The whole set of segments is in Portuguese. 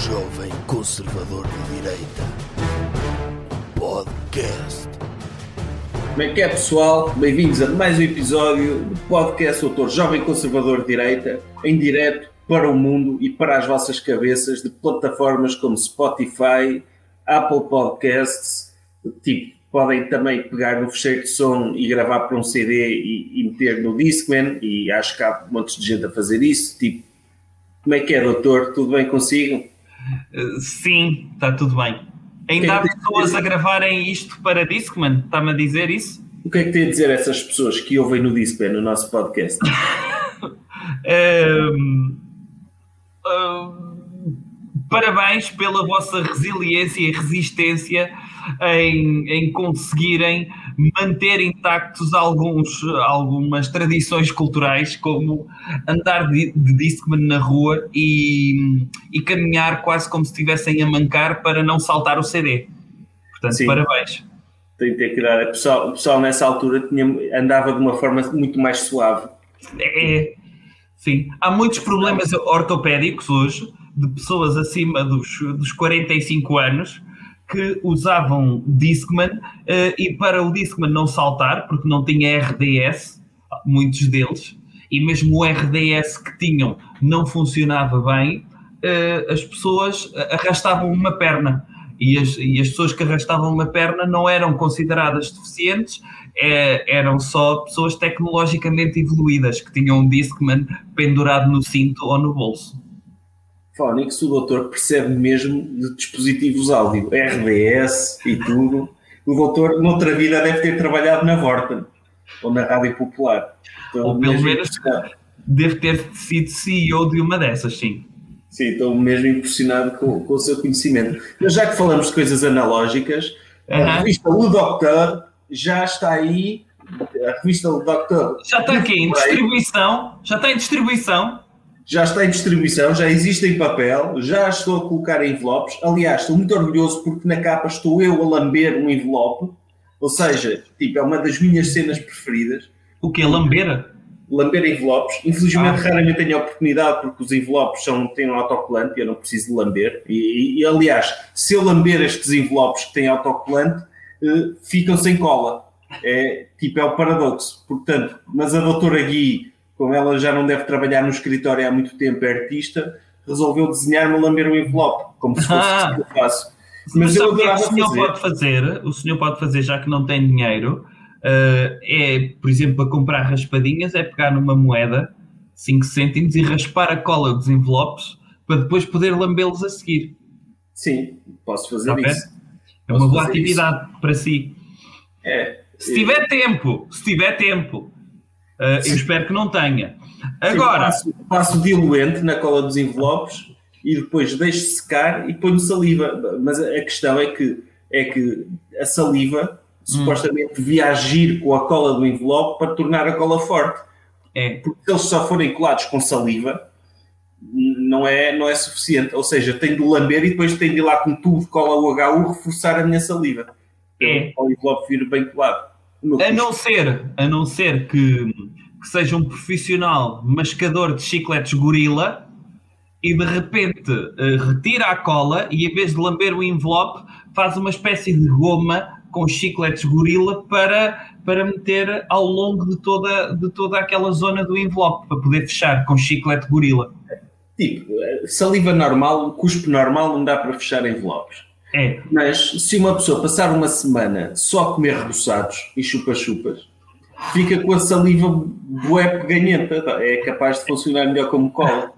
Jovem Conservador de Direita. Podcast. Como é que é, pessoal? Bem-vindos a mais um episódio do podcast Doutor Jovem Conservador de Direita, em direto para o mundo e para as vossas cabeças de plataformas como Spotify, Apple Podcasts, tipo, podem também pegar no fecheiro de som e gravar para um CD e, e meter no Discman, e acho que há um monte de gente a fazer isso, tipo, como é que é, doutor? Tudo bem consigo? Sim, está tudo bem. Ainda há tem- pessoas a gravarem isto para Discman? Está-me a dizer isso? O que é que tem a dizer essas pessoas que ouvem no Discman, no nosso podcast? Ahm, ahm, parabéns pela vossa resiliência e resistência em, em conseguirem manter intactos alguns, algumas tradições culturais, como andar de, de Discman na rua e, e caminhar quase como se estivessem a mancar para não saltar o CD. Portanto, Sim. parabéns. Tem que ter dar. O pessoal, o pessoal nessa altura tinha, andava de uma forma muito mais suave. É, sim. Há muitos problemas ortopédicos hoje de pessoas acima dos, dos 45 anos que usavam Discman eh, e para o Discman não saltar, porque não tinha RDS, muitos deles, e mesmo o RDS que tinham não funcionava bem, eh, as pessoas arrastavam uma perna. E as, e as pessoas que arrastavam uma perna não eram consideradas deficientes, é, eram só pessoas tecnologicamente evoluídas que tinham um Discman pendurado no cinto ou no bolso. Fónix, o doutor percebe mesmo de dispositivos áudio, RDS e tudo. O doutor, noutra vida, deve ter trabalhado na Vorten ou na Rádio Popular. Estou Ou pelo menos-. Deve ter sido CEO de uma dessas, sim. Sim, estou mesmo impressionado com, com o seu conhecimento. Mas já que falamos de coisas analógicas, a revista O Doctor já está aí. A revista O Doctor Já está aqui em distribuição, já está em distribuição. Já está em distribuição, já existe em papel, já estou a colocar envelopes. Aliás, estou muito orgulhoso porque na capa estou eu a lamber um envelope. Ou seja, tipo, é uma das minhas cenas preferidas. O que? Lambeira? Lamber envelopes. Infelizmente, Ah. raramente tenho a oportunidade porque os envelopes são, têm um autocolante e eu não preciso de lamber. E, e, aliás, se eu lamber estes envelopes que têm autocolante, eh, ficam sem cola. É, tipo, é o paradoxo. Portanto, mas a doutora Gui, como ela já não deve trabalhar no escritório há muito tempo, é artista, resolveu desenhar-me a lamber um envelope, como se fosse Ah. isso que eu faço. Mas Mas eu é adorava o senhor fazer. pode fazer? O senhor pode fazer, já que não tem dinheiro, eh, é, por exemplo, para comprar raspadinhas, é pegar numa moeda, 5 cêntimos, e raspar a cola dos envelopes para depois poder lambê-los a seguir. Sim, posso fazer bem? isso. É Posso uma boa atividade para si. É, Se tiver tempo, se tiver tempo. Eh, eu espero que não tenha. Agora, passo, passo diluente na cola dos envelopes e depois deixo secar e ponho saliva. Mas a questão é que, é que a saliva supostamente devia agir com a cola do envelope para tornar a cola forte. é, Porque se eles só forem colados com saliva, não é, não é suficiente. Ou seja, tenho de lamber e depois tenho de ir lá com um tubo de cola UHU reforçar a minha saliva. É. Para o envelope vir bem colado. A não ser, a não ser que, que seja um profissional mascador de chicletes gorila e de repente eh, retira a cola e em vez de lamber o envelope faz uma espécie de goma com chicletes gorila para, para meter ao longo de toda, de toda aquela zona do envelope para poder fechar com chiclete gorila. Tipo, eh, saliva normal, cuspe normal, não dá para fechar envelopes. É, Mas se uma pessoa passar uma semana só a comer reboçados e chupa-chupas, fica com a saliva bué peganhenta. É capaz de funcionar melhor como cola.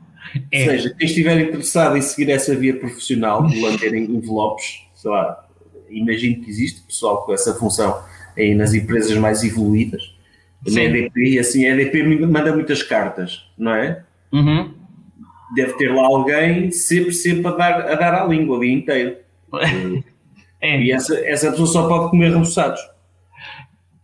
É. Ou seja, quem estiver interessado em seguir essa via profissional de lamber envelopes, sei lá, imagino que existe pessoal com essa função aí nas empresas mais evoluídas. Na Sim. EDP, e assim, a EDP manda muitas cartas, não é? Uhum. Deve ter lá alguém sempre, sempre a dar, a dar à língua o dia inteiro. É. E essa, essa pessoa só pode comer reboçados.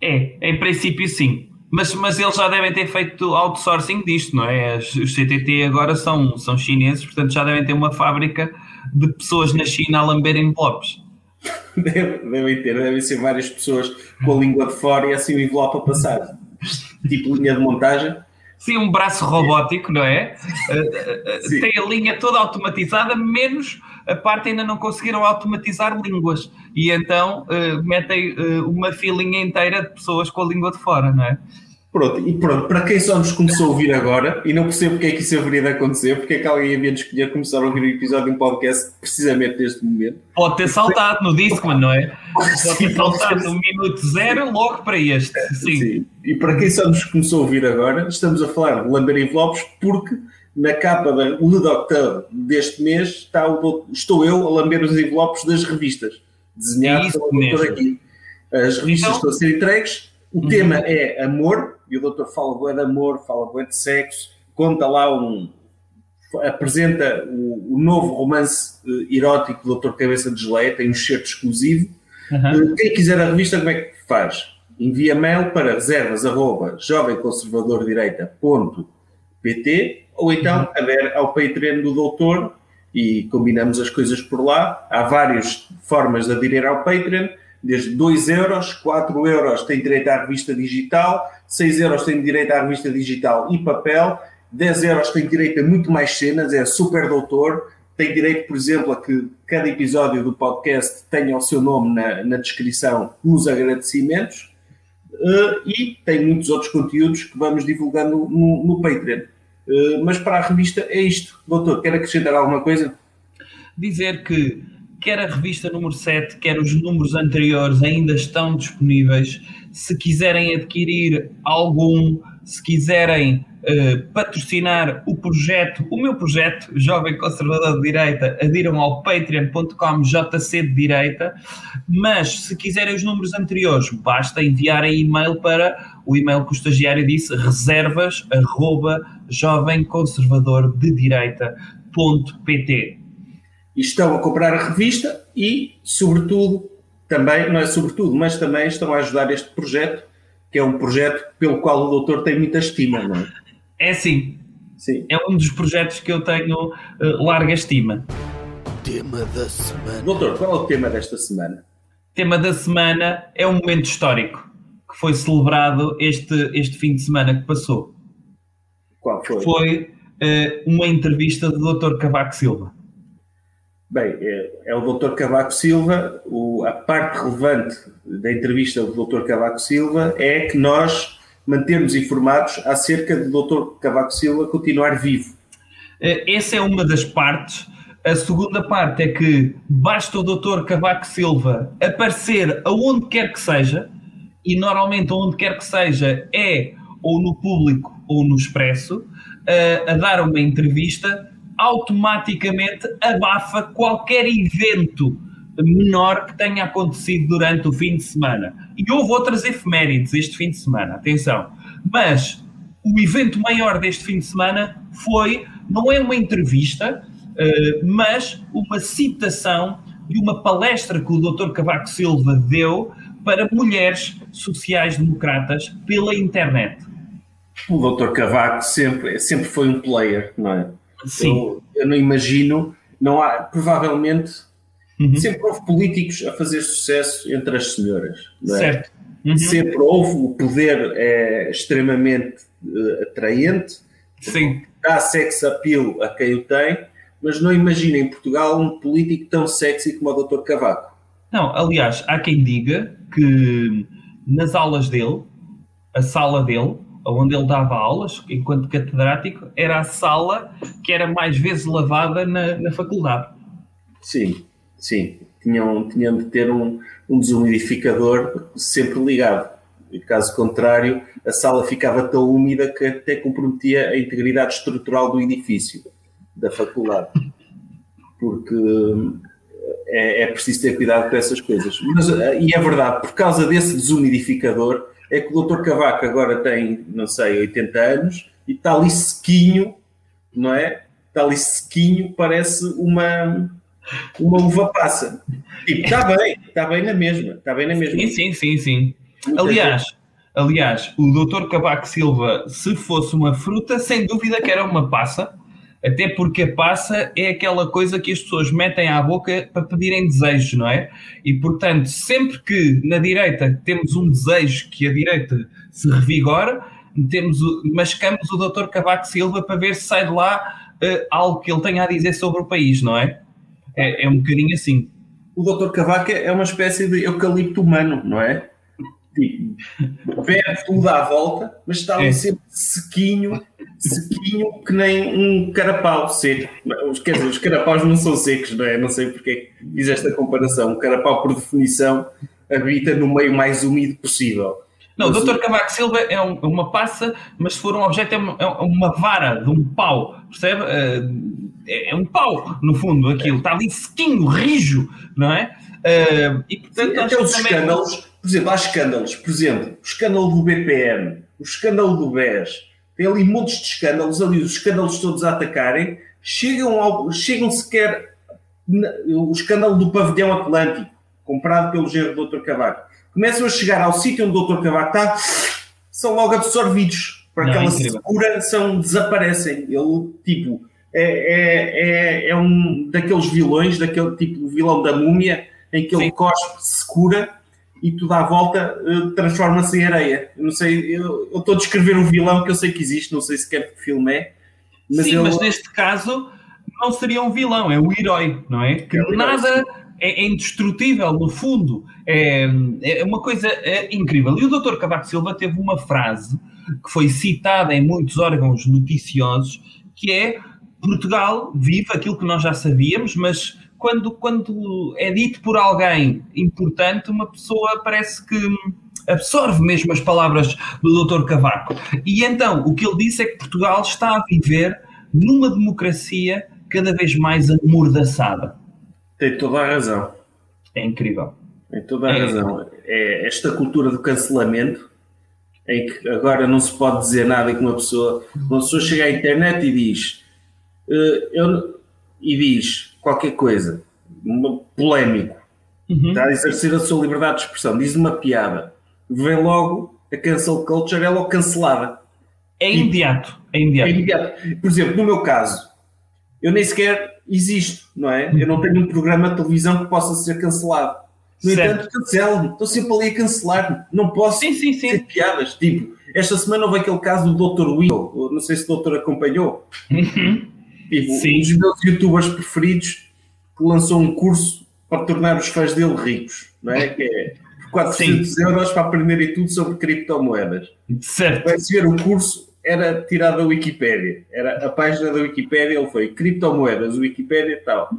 É, em princípio sim. Mas, mas eles já devem ter feito outsourcing disto, não é? Os CTT agora são, são chineses, portanto já devem ter uma fábrica de pessoas na China a lamber envelopes. Deve- Devem ter, devem ser várias pessoas com a língua de fora e assim o envelope a passar. Tipo linha de montagem. Sim, um braço robótico, não é? Uh, tem a linha toda automatizada, menos a parte ainda não conseguiram automatizar línguas. E então uh, metem uh, uma filinha inteira de pessoas com a língua de fora, não é? Pronto, e pronto, para quem só nos começou a ouvir agora e não percebe porque é que isso haveria de acontecer, porque é que alguém havia de escolher começar a ouvir o episódio de um podcast precisamente neste momento. Pode ter saltado no Discman, não é? Pode ter saltado no minuto zero logo para este. Sim. Sim. E para quem só nos começou a ouvir agora, estamos a falar de lamber envelopes porque na capa da Le Docteur deste mês está o, estou eu a lamber os envelopes das revistas, desenhados é pelo doutor aqui. As revistas então, estão a ser entregues, o uhum. tema é amor, e o doutor fala bué de amor, fala bué de sexo, conta lá um. apresenta o, o novo romance uh, erótico do doutor Cabeça de Geleia, tem um excerto exclusivo. Uhum. Uh, quem quiser a revista, como é que faz? Envia mail para reservas arroba jovemconservadordireita.pt ou então uhum. ao Patreon do doutor e combinamos as coisas por lá. Há várias formas de aderir ao Patreon desde 2 euros, 4 euros tem direito à revista digital, 6 euros tem direito à revista digital e papel, 10 euros tem direito a muito mais cenas, é super doutor, tem direito, por exemplo, a que cada episódio do podcast tenha o seu nome na, na descrição nos agradecimentos uh, e tem muitos outros conteúdos que vamos divulgando no, no Patreon. Uh, mas para a revista é isto. Doutor, quer acrescentar alguma coisa? Dizer que quer a revista número 7, quer os números anteriores ainda estão disponíveis. Se quiserem adquirir algum, se quiserem uh, patrocinar o projeto, o meu projeto, Jovem Conservador de Direita, adiram ao patreon.com JC de Direita. Mas se quiserem os números anteriores, basta enviarem e-mail para o e-mail que o estagiário disse, reservas arroba jovemconservadordedireita.pt estão a comprar a revista e, sobretudo, também, não é sobretudo, mas também estão a ajudar este projeto, que é um projeto pelo qual o doutor tem muita estima, não é? É sim. sim. É um dos projetos que eu tenho uh, larga estima. Tema da semana. Doutor, qual é o tema desta semana? Tema da semana é um momento histórico que foi celebrado este, este fim de semana que passou. Qual foi? Foi uh, uma entrevista do Dr. Cavaco Silva. Bem, é, é o Dr. Cavaco Silva. O, a parte relevante da entrevista do Dr. Cavaco Silva é que nós mantermos informados acerca do Dr. Cavaco Silva continuar vivo. Eh, essa é uma das partes. A segunda parte é que basta o Dr. Cavaco Silva aparecer aonde quer que seja, e normalmente aonde quer que seja é ou no público ou no expresso, a, eh, a dar uma entrevista automaticamente abafa qualquer evento menor que tenha acontecido durante o fim de semana. E houve outras efemérides este fim de semana, atenção. Mas o evento maior deste fim de semana foi, não é uma entrevista, uh, mas uma citação de uma palestra que o Dr. Cavaco Silva deu para mulheres sociais-democratas pela internet. O Dr. Cavaco sempre, sempre foi um player, não é? Sim. Eu, eu não imagino, não há, provavelmente, uhum. sempre houve políticos a fazer sucesso entre as senhoras. É? Certo. Uhum. Sempre houve, o poder é extremamente uh, atraente, Sim. dá sex appeal a quem o tem, mas não imagino em Portugal um político tão sexy como o Dr. Cavaco. Não, aliás, há quem diga que nas aulas dele, a sala dele, onde ele dava aulas, enquanto catedrático, era a sala que era mais vezes lavada na, na faculdade. Sim, sim. Tinham, tinham de ter um, um desumidificador sempre ligado. Caso contrário, a sala ficava tão úmida que até comprometia a integridade estrutural do edifício da faculdade. Porque é, é preciso ter cuidado com essas coisas. Mas, e é verdade, por causa desse desumidificador, é que o Dr. Cavaco agora tem, não sei, 80 anos e está ali sequinho, não é? Está ali sequinho, parece uma, uma uva passa. Tipo, está bem, está bem na mesma, está bem na mesma. Sim, sim, sim, sim. aliás, aliás, o Dr. Cavaco Silva, se fosse uma fruta, sem dúvida que era uma passa, até porque a passa é aquela coisa que as pessoas metem à boca para pedirem desejos, não é? E portanto, sempre que na direita temos um desejo que a direita se revigora, metemos o, mascamos o Dr. Cavaco Silva para ver se sai de lá uh, algo que ele tenha a dizer sobre o país, não é? É, é um bocadinho assim. O Dr. Cavaco é uma espécie de eucalipto humano, não é? Tipo, bebe tudo à volta, mas está é. sempre sequinho, sequinho que nem um carapau seco. Quer dizer, os carapaus não são secos, não é? Não sei porque é fiz esta comparação. O carapau, por definição, habita no meio mais úmido possível. Não, o Dr. Cavaco Silva é um, uma passa, mas se for um objeto é uma, é uma vara de um pau, percebe? É, é, um pau, no fundo, aquilo. Está ali sequinho, rijo, não é? Uh, e portanto, Sim, até os também... escândalos, por exemplo, há escândalos, por exemplo, o escândalo do BPM, o escândalo do BES, tem ali montes de escândalos, ali os escândalos todos a atacarem, chegam, ao, chegam sequer o escândalo do pavilhão Atlântico, comprado pelo gerro do Dr. Cavaco. Começam a chegar ao sítio onde o Dr. Cavaco está, são logo absorvidos para Não, aquela é secura, são, desaparecem. Ele, tipo, é, é, é, é, um daqueles vilões, daquele tipo de vilão da múmia, em que ele Sim. cospe, se cura e tudo à volta uh, transforma-se em areia. Eu não sei, eu, estou a descrever um vilão que eu sei que existe, não sei sequer que filme é. Mas Sim, mas neste caso não seria um vilão, é o herói, não é? Que é nada é, é, indestrutível, no fundo. É, é uma coisa é incrível. E o Dr. Cavaco Silva teve uma frase que foi citada em muitos órgãos noticiosos, que é Portugal vive aquilo que nós já sabíamos, mas quando, quando é dito por alguém importante, uma pessoa parece que absorve mesmo as palavras do Dr. Cavaco. E então, o que ele disse é que Portugal está a viver numa democracia cada vez mais amordaçada. Tem toda a razão. É incrível. Tem toda a é. razão. É esta cultura do cancelamento, em que agora não se pode dizer nada que uma pessoa, uma pessoa chega à internet e diz, eu, e diz qualquer coisa, polémico, uhum. está a exercer a sua liberdade de expressão, diz uma piada, vem logo a cancel culture, é logo cancelada. É imediato. É imediato. É imediato. Por exemplo, no meu caso, eu nem sequer existo, não é? Eu não tenho um programa de televisão que possa ser cancelado. No certo. entanto, cancelo Estou sempre ali a cancelar. Não posso sim, sim, sim. piadas. Tipo, esta semana houve aquele caso do Dr. Will. Não sei se o doutor acompanhou. Uhum. Tipo, sim. um dos meus youtubers preferidos que lançou um curso para tornar os fãs dele ricos. Não é? Que é 400 sim. euros para aprenderem tudo sobre criptomoedas. Certo. Vai-se ver o curso era tirado da Wikipédia. Era a página da Wikipédia, ele foi criptomoedas, Wikipédia e tal.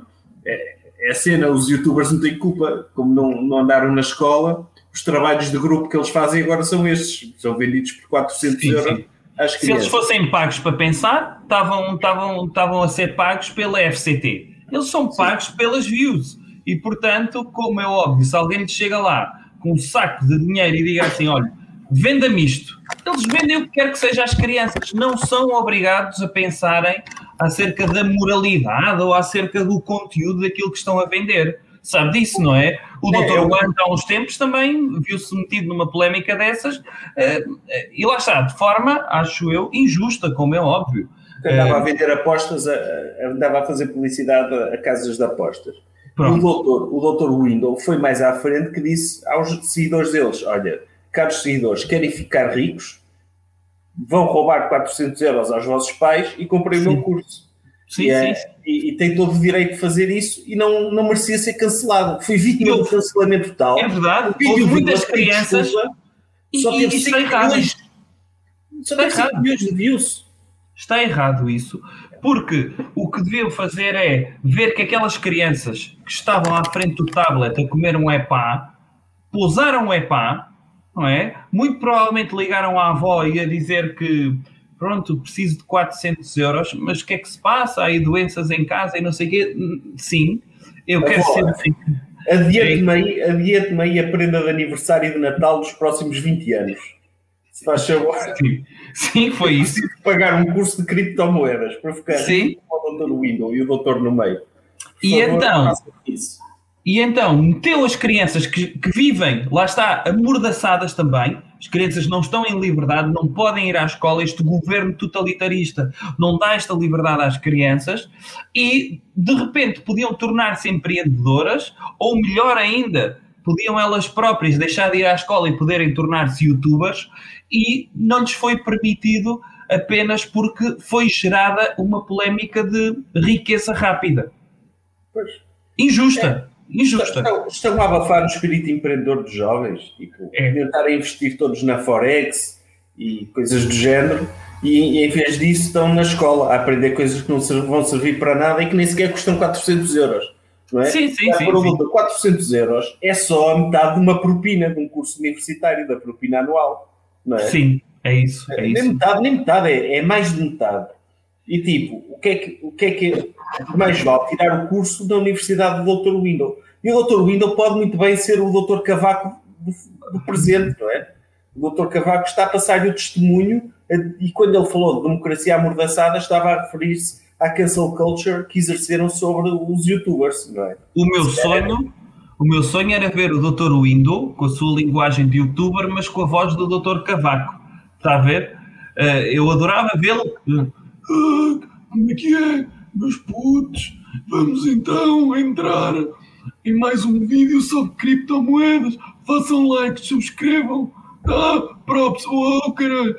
É, é a cena, os youtubers não têm culpa, como não, não andaram na escola, os trabalhos de grupo que eles fazem agora são estes, são vendidos por 400 sim, euros. Sim. Se eles fossem pagos para pensar, estavam, estavam, estavam a ser pagos pela FCT. Eles são pagos sim. pelas views. E, portanto, como é óbvio, se alguém chega lá com um saco de dinheiro e diga assim: olha, venda-me isto. Eles vendem o que quer que seja às crianças, não são obrigados a pensarem acerca da moralidade ou acerca do conteúdo daquilo que estão a vender. Sabe disso, não é? O Dr. Eu... Wang, há uns tempos, também viu-se metido numa polémica dessas eh, e lá está, de forma, acho eu, injusta, como é óbvio. Andava a eh, vender apostas, andava a fazer publicidade a casas de apostas. Pronto. O doutor, o doutor Window foi mais à frente que disse aos seguidores deles: Olha, caros seguidores, querem ficar ricos, vão roubar 400 euros aos vossos pais e comprem o meu curso. Sim, e, é, sim. E, e, tem todo o direito de fazer isso e não, não merecia ser cancelado. Foi vítima de cancelamento total. É verdade. Houve muitas crianças. Desculpa, e, só teve 5 milhões. Só teve 5 milhões de views. Está errado isso, porque o que deviam fazer é ver que aquelas crianças que estavam à frente do tablet a comer um EPA, pousaram o EPA, não é? Muito provavelmente ligaram à avó e a dizer que pronto, preciso de 400 euros, mas o que é que se passa? Há aí doenças em casa e não sei o quê. Sim, eu quero ser assim. Adiante-me aí, adiante aí a prenda de aniversário de Natal dos próximos 20 anos. Se faz favor. Sim, Sim foi isso. Preciso pagar um curso de criptomoedas para ficar Sim. com o Dr. Window e o doutor no meio. Por e favor, então, e então meteu as crianças que, que, vivem, lá está, amordaçadas também, as crianças não estão em liberdade, não podem ir à escola, este governo totalitarista não dá esta liberdade às crianças e de repente podiam tornar-se empreendedoras ou melhor ainda, podiam elas próprias deixar de ir à escola e poderem tornar-se youtubers e não lhes foi permitido apenas porque foi gerada uma polémica de riqueza rápida. Pois. Injusta. É. Injusta. Estão, estão, a abafar o espírito empreendedor dos jovens. Tipo, é. Tentar investir todos na Forex e coisas do género. E, e, em vez disso estão na escola a aprender coisas que não vão servir para nada e que nem sequer custam 400 euros. Não é? Sim, sim, sim, sim. 400 euros é só a metade de uma propina de um curso universitário, da propina anual. Não é? Sim, é isso. É nem isso. metade, nem metade, é, é, mais de metade. E tipo, o que é que, o que, é que mais vale tirar o curso da Universidade do Dr. Window? E o Dr. Window pode muito bem ser o Dr. Cavaco do, do presente, não é? O Dr. Cavaco está a passar-lhe o testemunho e quando ele falou de democracia amordaçada estava a referir-se à cancel culture que exerceram sobre os youtubers, não é? O meu sonho, o meu sonho era ver o Dr. Window com a sua linguagem de youtuber, mas com a voz do Dr. Cavaco. Está a ver? Eh, eu adorava vê-lo. Ah, como é que é? Meus putos, vamos então entrar em mais um vídeo sobre criptomoedas. Façam like, subscrevam. Ah, props, oh caralho,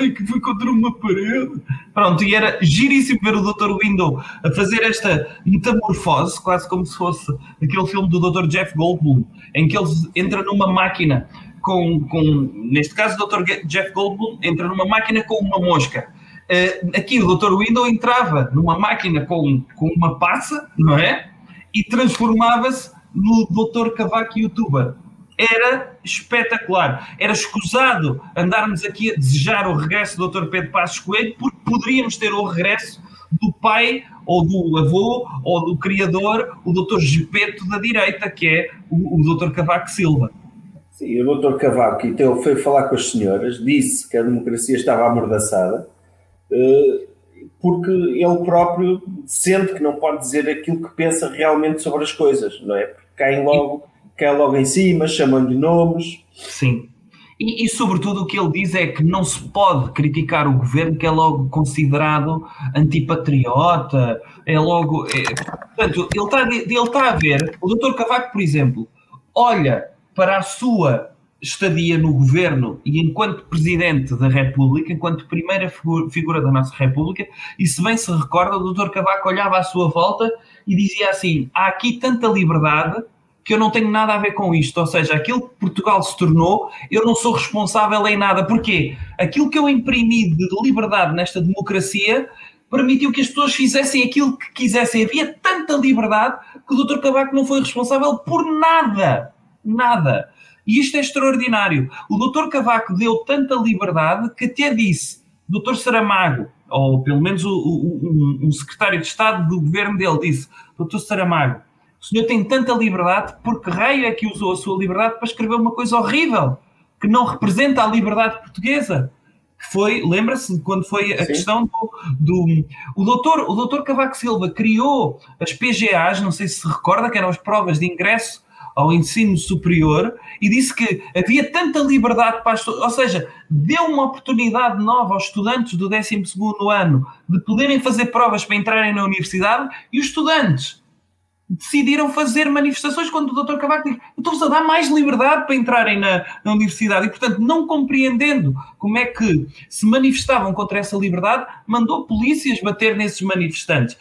ai que foi contra uma parede. Pronto, e era giríssimo ver o Dr. Window a fazer esta metamorfose, quase como se fosse aquele filme do Dr. Jeff Goldblum, em que ele entra numa máquina com, com neste caso o Dr. Jeff Goldblum entra numa máquina com uma mosca. Uh, aqui o Dr. Window entrava numa máquina com, com uma passa, não é? E transformava-se no Dr. Cavaco Youtuber era espetacular. Era escusado andarmos aqui a desejar o regresso do Dr. Pedro Passos Coelho, porque poderíamos ter o regresso do pai, ou do avô, ou do criador, o Dr. Gepeto da direita, que é o, o Dr. Cavaco Silva. Sim, o Dr. Cavaco então, foi falar com as senhoras, disse que a democracia estava amordaçada, eh, porque ele próprio sente que não pode dizer aquilo que pensa realmente sobre as coisas, não é? Porque caem logo cai logo em cima, chamando-lhe nomes. Sim. E, e, sobretudo o que ele diz é que não se pode criticar o governo que é logo considerado antipatriota, é logo. É, portanto, ele está, ele está a ver, o doutor Cavaco, por exemplo, olha para a sua estadia no governo e enquanto presidente da República, enquanto primeira figura da nossa República, e se bem se recorda, o doutor Cavaco olhava à sua volta e dizia assim: há aqui tanta liberdade que eu não tenho nada a ver com isto. Ou seja, aquilo que Portugal se tornou, eu não sou responsável em nada. Porquê? Aquilo que eu imprimi de liberdade nesta democracia permitiu que as pessoas fizessem aquilo que quisessem. Havia tanta liberdade que o Dr. Cavaco não foi responsável por nada. Nada. E isto é extraordinário. O Dr. Cavaco deu tanta liberdade que até disse, Dr. Saramago, ou pelo menos o, o, um, um secretário de Estado do governo dele, disse, Dr. Saramago, o senhor tem tanta liberdade, porque raio é que usou a sua liberdade para escrever uma coisa horrível, que não representa a liberdade portuguesa? Foi, lembra-se quando foi a Sim. questão do, do, o doutor, o doutor Cavaco Silva criou as PGAs, não sei se se recorda, que eram as provas de ingresso ao ensino superior e disse que havia tanta liberdade para as, ou seja, deu uma oportunidade nova aos estudantes do 12 ano de poderem fazer provas para entrarem na universidade e os estudantes decidiram fazer manifestações quando o Dr. Cavaco diz estou-vos a dar mais liberdade para entrarem na, na, universidade e, portanto, não compreendendo como é que se manifestavam contra essa liberdade, mandou polícias bater nesses manifestantes.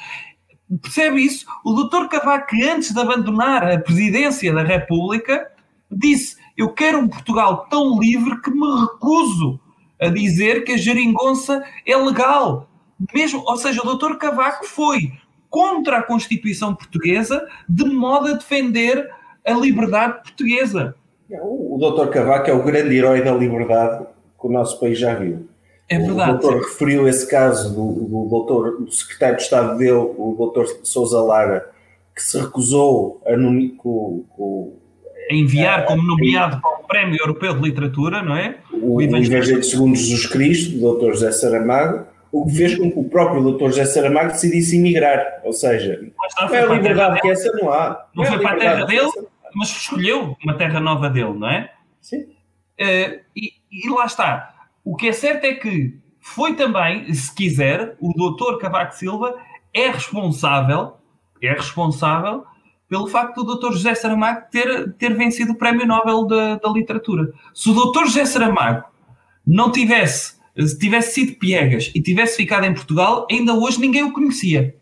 Percebe isso? O Dr. Cavaco, antes de abandonar a presidência da República, disse: Eu quero um Portugal tão livre que me recuso a dizer que a geringonça é legal. Mesmo, ou seja, o Dr. Cavaco foi contra a Constituição Portuguesa, de modo a defender a liberdade portuguesa. O Dr. Cavaco é o grande herói da liberdade que o nosso país já viu. É verdade. O doutor referiu esse caso do, do, doutor, do secretário de Estado dele, o doutor Sousa Lara, que se recusou a, com, com, a enviar como nomeado para o Prémio Europeu de Literatura, não é? O, o Evangelho segundo Jesus Cristo, do doutor José Saramago, o que fez com que o próprio Dr. José Saramago decidisse emigrar. Ou seja, não, não é a liberdade que essa não há. Não, não foi para a terra dele, mas escolheu uma terra nova dele, não é? Sim. Uh, e, e, lá está. O que é certo é que foi também, se quiser, o Dr. Cavaco Silva é responsável, é responsável pelo facto do Dr. José Saramago ter, ter vencido o Prémio Nobel da, da Literatura. Se o Dr. José Saramago não tivesse, tivesse sido piegas e tivesse ficado em Portugal, ainda hoje ninguém o conhecia.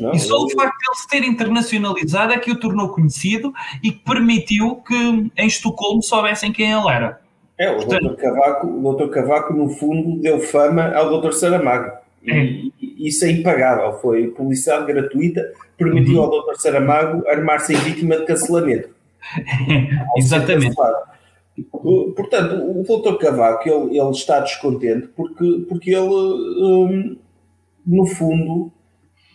Não, e só eu... o facto de ele se ter internacionalizado é que o tornou conhecido e que permitiu que em Estocolmo soubessem quem ele era. É, o Portanto, Dr. Cavaco, o Dr. Cavaco, no fundo, deu fama ao Dr. Saramago. É. E, isso é impagável. Foi publicidade gratuita, permitiu uhum. ao Dr. Saramago armar-se em vítima de cancelamento. Exatamente. Portanto, o Dr. Cavaco ele, ele, está descontente porque, porque ele, um, no fundo,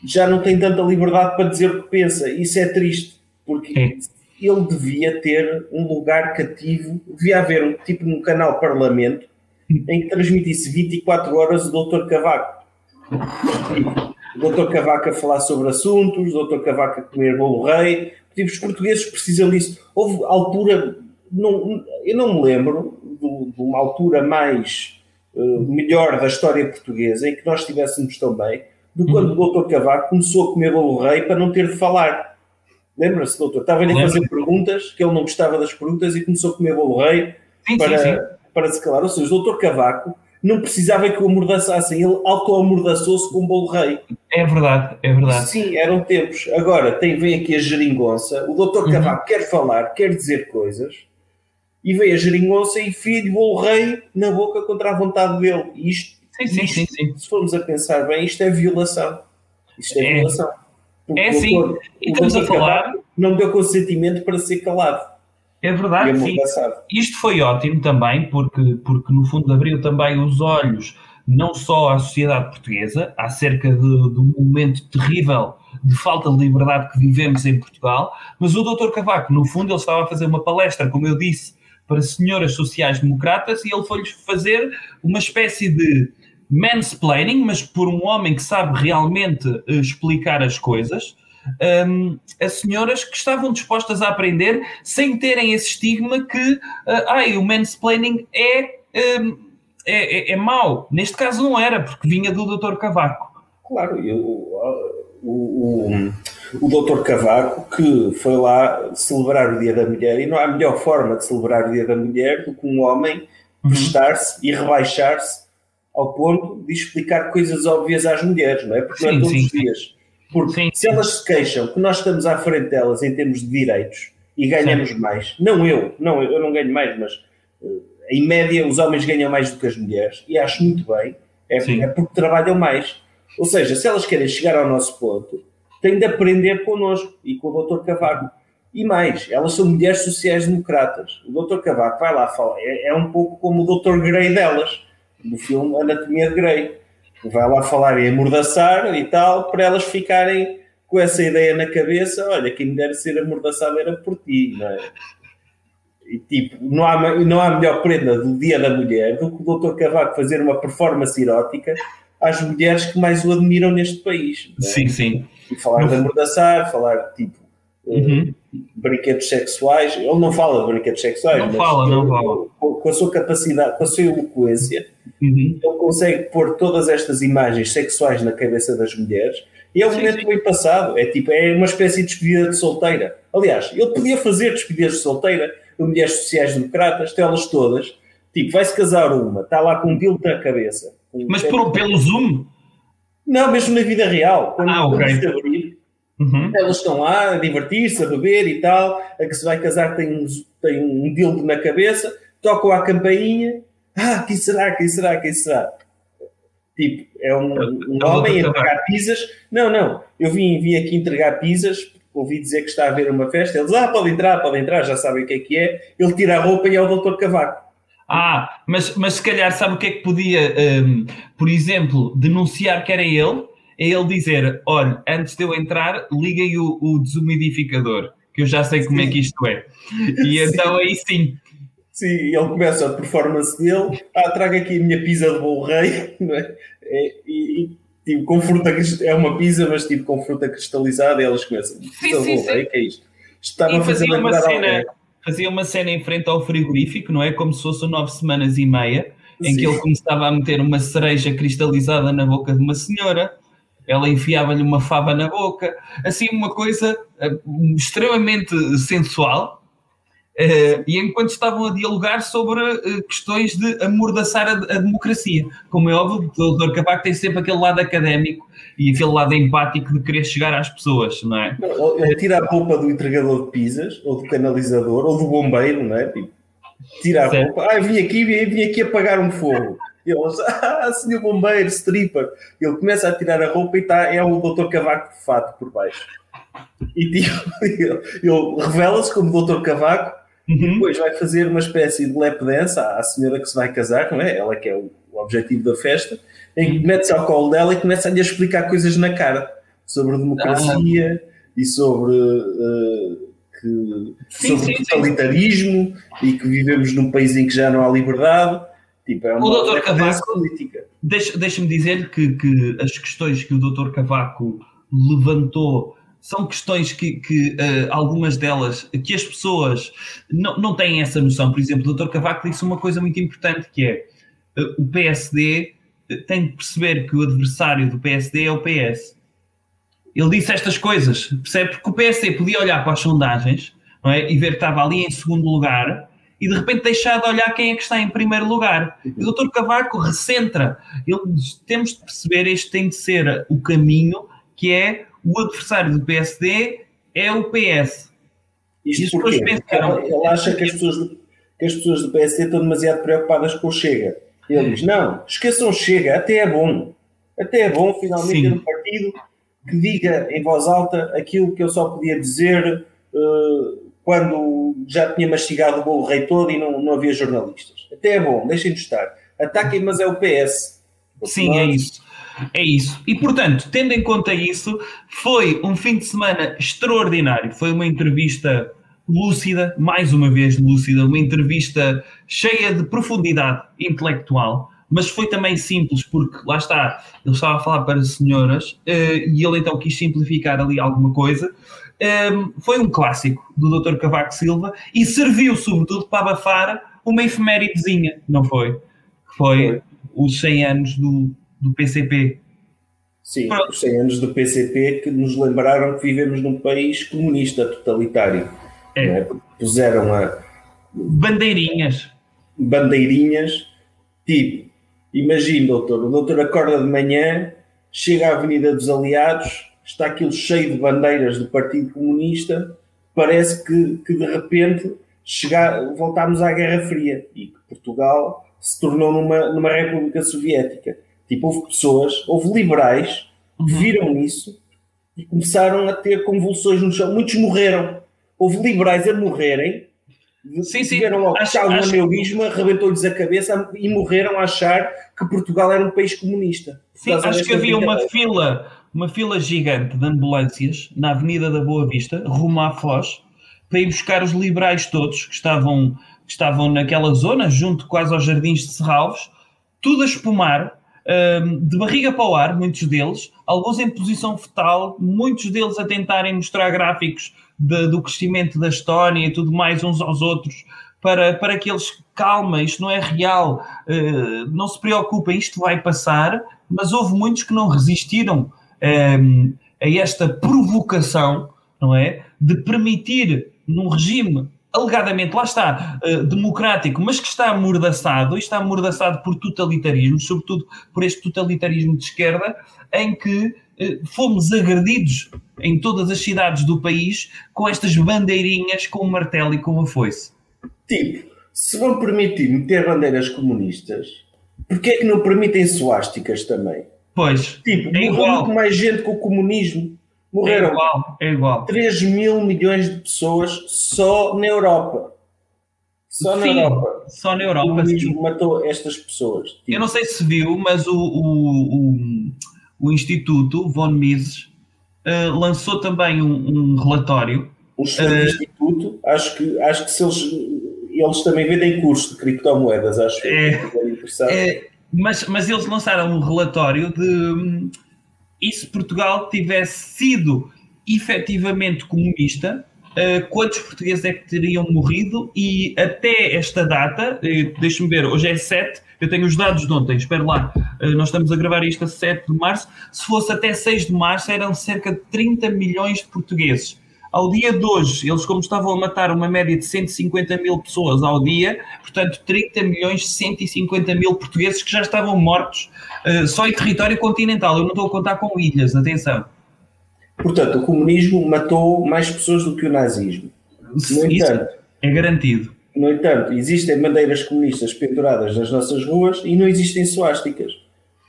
já não tem tanta liberdade para dizer o que pensa. Isso é triste, porque é. Ele devia ter um lugar cativo, devia haver um tipo um canal Parlamento em que transmitisse 24 horas o Dr. Cavaco. O Dr. Cavaco a falar sobre assuntos, o Dr. Cavaco a comer bolo rei. Tipo, os portugueses precisam disso. Houve altura, não, eu não me lembro de, uma altura mais uh, melhor da história portuguesa em que nós estivéssemos tão bem do quando o Dr. Cavaco começou a comer bolo rei para não ter de falar. Lembra-se, doutor? Estava-lhe a fazer perguntas, que ele não gostava das perguntas e começou a comer bolo rei sim, para, sim, sim. para se calar. Ou seja, o Dr. Cavaco não precisava que o amordaçassem, ele auto-amordaçou-se com o bolo rei. É verdade, é verdade. Sim, eram tempos. Agora, tem, vem aqui a geringonça, o doutor uhum. Cavaco quer falar, quer dizer coisas, e vem a geringonça e filho bolo rei na boca contra a vontade dele. E isto, sim, sim, isto, sim, sim. se formos a pensar bem, isto é violação. Isto é, é. violação. Porque é sim, doutor, e estamos a falar... Não deu consentimento para ser calado. É verdade, sim. Isto foi ótimo também, porque, porque no fundo abriu também os olhos não só à sociedade portuguesa, acerca do, do momento terrível de falta de liberdade que vivemos em Portugal, mas o Dr. Cavaco, no fundo, ele estava a fazer uma palestra, como eu disse, para senhoras sociais-democratas e ele foi-lhes fazer uma espécie de mansplaining, mas por um homem que sabe realmente uh, explicar as coisas, um, a senhoras que estavam dispostas a aprender sem terem esse estigma que uh, ai, o mansplaining é, um, é, é, é mau. Neste caso não era, porque vinha do Dr. Cavaco. Claro, eu, o, o, o Dr. Cavaco que foi lá celebrar o Dia da Mulher e não há melhor forma de celebrar o Dia da Mulher do que um homem uhum. prestar-se e rebaixar-se ao ponto de explicar coisas óbvias às mulheres, não é? Porque sim, não é todos sim, os dias. Porque sim. se elas se queixam que nós estamos à frente delas em termos de direitos e ganhamos mais, não eu, não eu não ganho mais, mas uh, em média os homens ganham mais do que as mulheres e acho muito bem, é, é, porque trabalham mais. Ou seja, se elas querem chegar ao nosso ponto, têm de aprender connosco e com o Dr. Cavaco. E mais, elas são mulheres sociais-democratas. O Dr. Cavaco vai lá falar, é, é um pouco como o Dr. Grey delas, no filme Anatomia de Grey vai lá falar e amordaçar e tal, para elas ficarem com essa ideia na cabeça: olha, quem me deve ser amordaçado era por ti, não é? E, tipo, não há, não há melhor prenda do Dia da Mulher do que o Dr. Cavaco fazer uma performance erótica às mulheres que mais o admiram neste país. É? Sim, sim. E falar de amordaçar, falar tipo uhum. brinquedos sexuais. Ele não fala de brinquedos sexuais, não fala, não fala. Com, com, a sua capacidade, com a sua eloquência, uhum. ele consegue pôr todas estas imagens sexuais na cabeça das mulheres. E é um momento bem passado. É tipo, é uma espécie de despedida de solteira. Aliás, ele podia fazer despedidas de solteira de mulheres sociais-democratas, elas todas. Tipo, vai-se casar uma, está lá com um dildo na cabeça. Mas por, pelo Zoom? Não, mesmo na vida real. Quando, ah, ok. Abrir, Uhum. Elas estão lá a divertir-se, a beber e tal. A que se vai casar tem um, tem um dildo na cabeça, tocam a campainha. Ah, quem será? Quem será? Quem será? Tipo, é um, um homem a entregar pizzas. Não, não. Eu vim, vim aqui entregar pizzas. Ouvi dizer que está a haver uma festa. Eles, ah, pode entrar, pode entrar, já sabem o que é que é. Ele tira a roupa e é o doutor Cavaco. Ah, mas, mas se calhar sabe o que é que podia, um, por exemplo, denunciar que era ele é ele dizer: olha, antes de eu entrar, liguem o, o desumidificador, que eu já sei como sim. é que isto é. E sim. então aí sim. Sim, ele começa a performance dele, ah, traga aqui a minha pizza de bolo rei, não é? é e, e, tipo, com fruta, é uma pizza, mas tipo com fruta cristalizada, e elas começam, pizza de bolo rei, que é isto? Estava a fazer uma cena, fazia uma cena em frente ao frigorífico, não é? Como se fosse nove semanas e meia, em Sim. que ele começava a meter uma cereja cristalizada na boca de uma senhora ela enfiava-lhe uma fava na boca, assim uma coisa uh, extremamente sensual. Uh, e enquanto estavam a dialogar sobre uh, questões de amordaçar a, a, democracia. Como é óbvio, o Dr. Cavaco tem sempre aquele lado académico e aquele lado empático de querer chegar às pessoas, não é? Ele tira a roupa do entregador de pizzas, ou do canalizador, ou do bombeiro, não é? Tipo, tira a certo. roupa. Ah, vim aqui, vim, vim aqui apagar um fogo. Eles, ah, senhor bombeiro, stripper. Ele começa a tirar a roupa e tá, é o Dr. Cavaco de fato por baixo. E tipo, ele, ele revela-se como Dr. Cavaco Uhum. E depois vai fazer uma espécie de lap dance à, à senhora que se vai casar, não é? Ela que é o, o objetivo da festa, em que mete-se ao colo dela e começa a lhe explicar coisas na cara sobre democracia ah. e sobre, uh, que, sim, sobre sim, totalitarismo sim. e que vivemos num país em que já não há liberdade. Tipo, é uma o doutor Cavaco, política. Deixa-me deixa dizer que, que as questões que o doutor Cavaco levantou são questões que, que uh, algumas delas, que as pessoas não, não têm essa noção. Por exemplo, o Dr. Cavaco disse uma coisa muito importante que é uh, o PSD eh, tem de perceber que o adversário do PSD é o PS. Ele disse estas coisas, percebe? Porque o PSD podia olhar para as sondagens não é? e ver que estava ali em segundo lugar e de repente deixar de olhar quem é que está em primeiro lugar. E o Dr. Cavaco recentra. Ele, temos de perceber, este tem de ser o caminho que é o adversário do PSD é o PS. Isto porque pensaram, ele acha que as, pessoas do, que as pessoas do PSD estão demasiado preocupadas com o Chega. Ele diz: não, esqueçam Chega, até é bom. Até é bom finalmente Sim. ter um partido que diga em voz alta aquilo que eu só podia dizer uh, quando já tinha mastigado o bolo rei todo e não, não havia jornalistas. Até é bom, deixem de estar. Ataquem, mas é o PS. Sim, é isso. É isso. E, portanto, tendo em conta isso, foi um fim de semana extraordinário. Foi uma entrevista lúcida, mais uma vez lúcida, uma entrevista cheia de profundidade intelectual, mas foi também simples, porque lá está, ele estava a falar para senhoras uh, e ele então quis simplificar ali alguma coisa. Um, foi um clássico do Dr. Cavaco Silva e serviu, sobretudo, para abafar uma efeméridezinha, não foi? Foi os 100 anos do, do PCP. Sim, os 100 anos do PCP que nos lembraram que vivemos num país comunista totalitário. É. é? Puseram a. Bandeirinhas. Bandeirinhas, tipo, imagina, doutor, o doutor acorda de manhã, chega à Avenida dos Aliados, está aquilo cheio de bandeiras do Partido Comunista, parece que, que de repente chegar, voltámos à Guerra Fria e que Portugal se tornou numa, numa República Soviética. Tipo, houve pessoas, houve liberais que uhum. viram isso e começaram a ter convulsões no chão. Muitos morreram. Houve liberais a morrerem. Sim, sim. Tiveram logo acho, aneurisma, arrebentou-lhes a cabeça e morreram a achar que Portugal era um país comunista. Sim, acho que havia uma fila, uma fila gigante de ambulâncias na Avenida da Boa Vista, rumo à Foz, para ir buscar os liberais todos que estavam, que estavam naquela zona, junto quase aos jardins de Serralves, tudo a espumar, de barriga para o ar, muitos deles, alguns em posição fetal, muitos deles a tentarem mostrar gráficos de, do crescimento da história e tudo mais uns aos outros, para, para que eles, calma, isto não é real, uh, não se preocupem, isto vai passar, mas houve muitos que não resistiram um, a esta provocação, não é? De permitir num regime alegadamente, lá está, uh, democrático, mas que está amordaçado, e está amordaçado por totalitarismo, sobretudo por este totalitarismo de esquerda, em que uh, fomos agredidos em todas as cidades do país com estas bandeirinhas com o martelo e com a foice. Tipo, se vão permitir meter bandeiras comunistas, porquê é que não permitem suásticas também? Pois, tipo, é igual. muito mais gente com o comunismo. Morreram é igual, é igual. 3 mil milhões de pessoas só na Europa. Só sim, na Europa. Só na Europa. O comunismo matou estas pessoas. Tipo. Eu não sei se viu, mas o, o, o, o Instituto Von Mises uh, lançou também um, um relatório. O uh, Instituto, acho que, acho que se eles. Eles também vendem curso de criptomoedas, acho é, que é, é mas, mas eles lançaram um relatório de e se Portugal tivesse sido efetivamente comunista, uh, quantos portugueses é que teriam morrido e até esta data, uh, deixa-me ver, hoje é 7, eu tenho os dados de ontem, espero lá, uh, nós estamos a gravar isto a 7 de março, se fosse até 6 de março eram cerca de 30 milhões de portugueses. Ao dia de hoje, eles como estavam a matar uma média de 150 mil pessoas ao dia, portanto 30 milhões 150 mil portugueses que já estavam mortos uh, só em território continental, eu não estou a contar com ilhas, atenção. Portanto, o comunismo matou mais pessoas do que o nazismo. No entanto, é garantido. No entanto, existem bandeiras comunistas penduradas nas nossas ruas e não existem suásticas.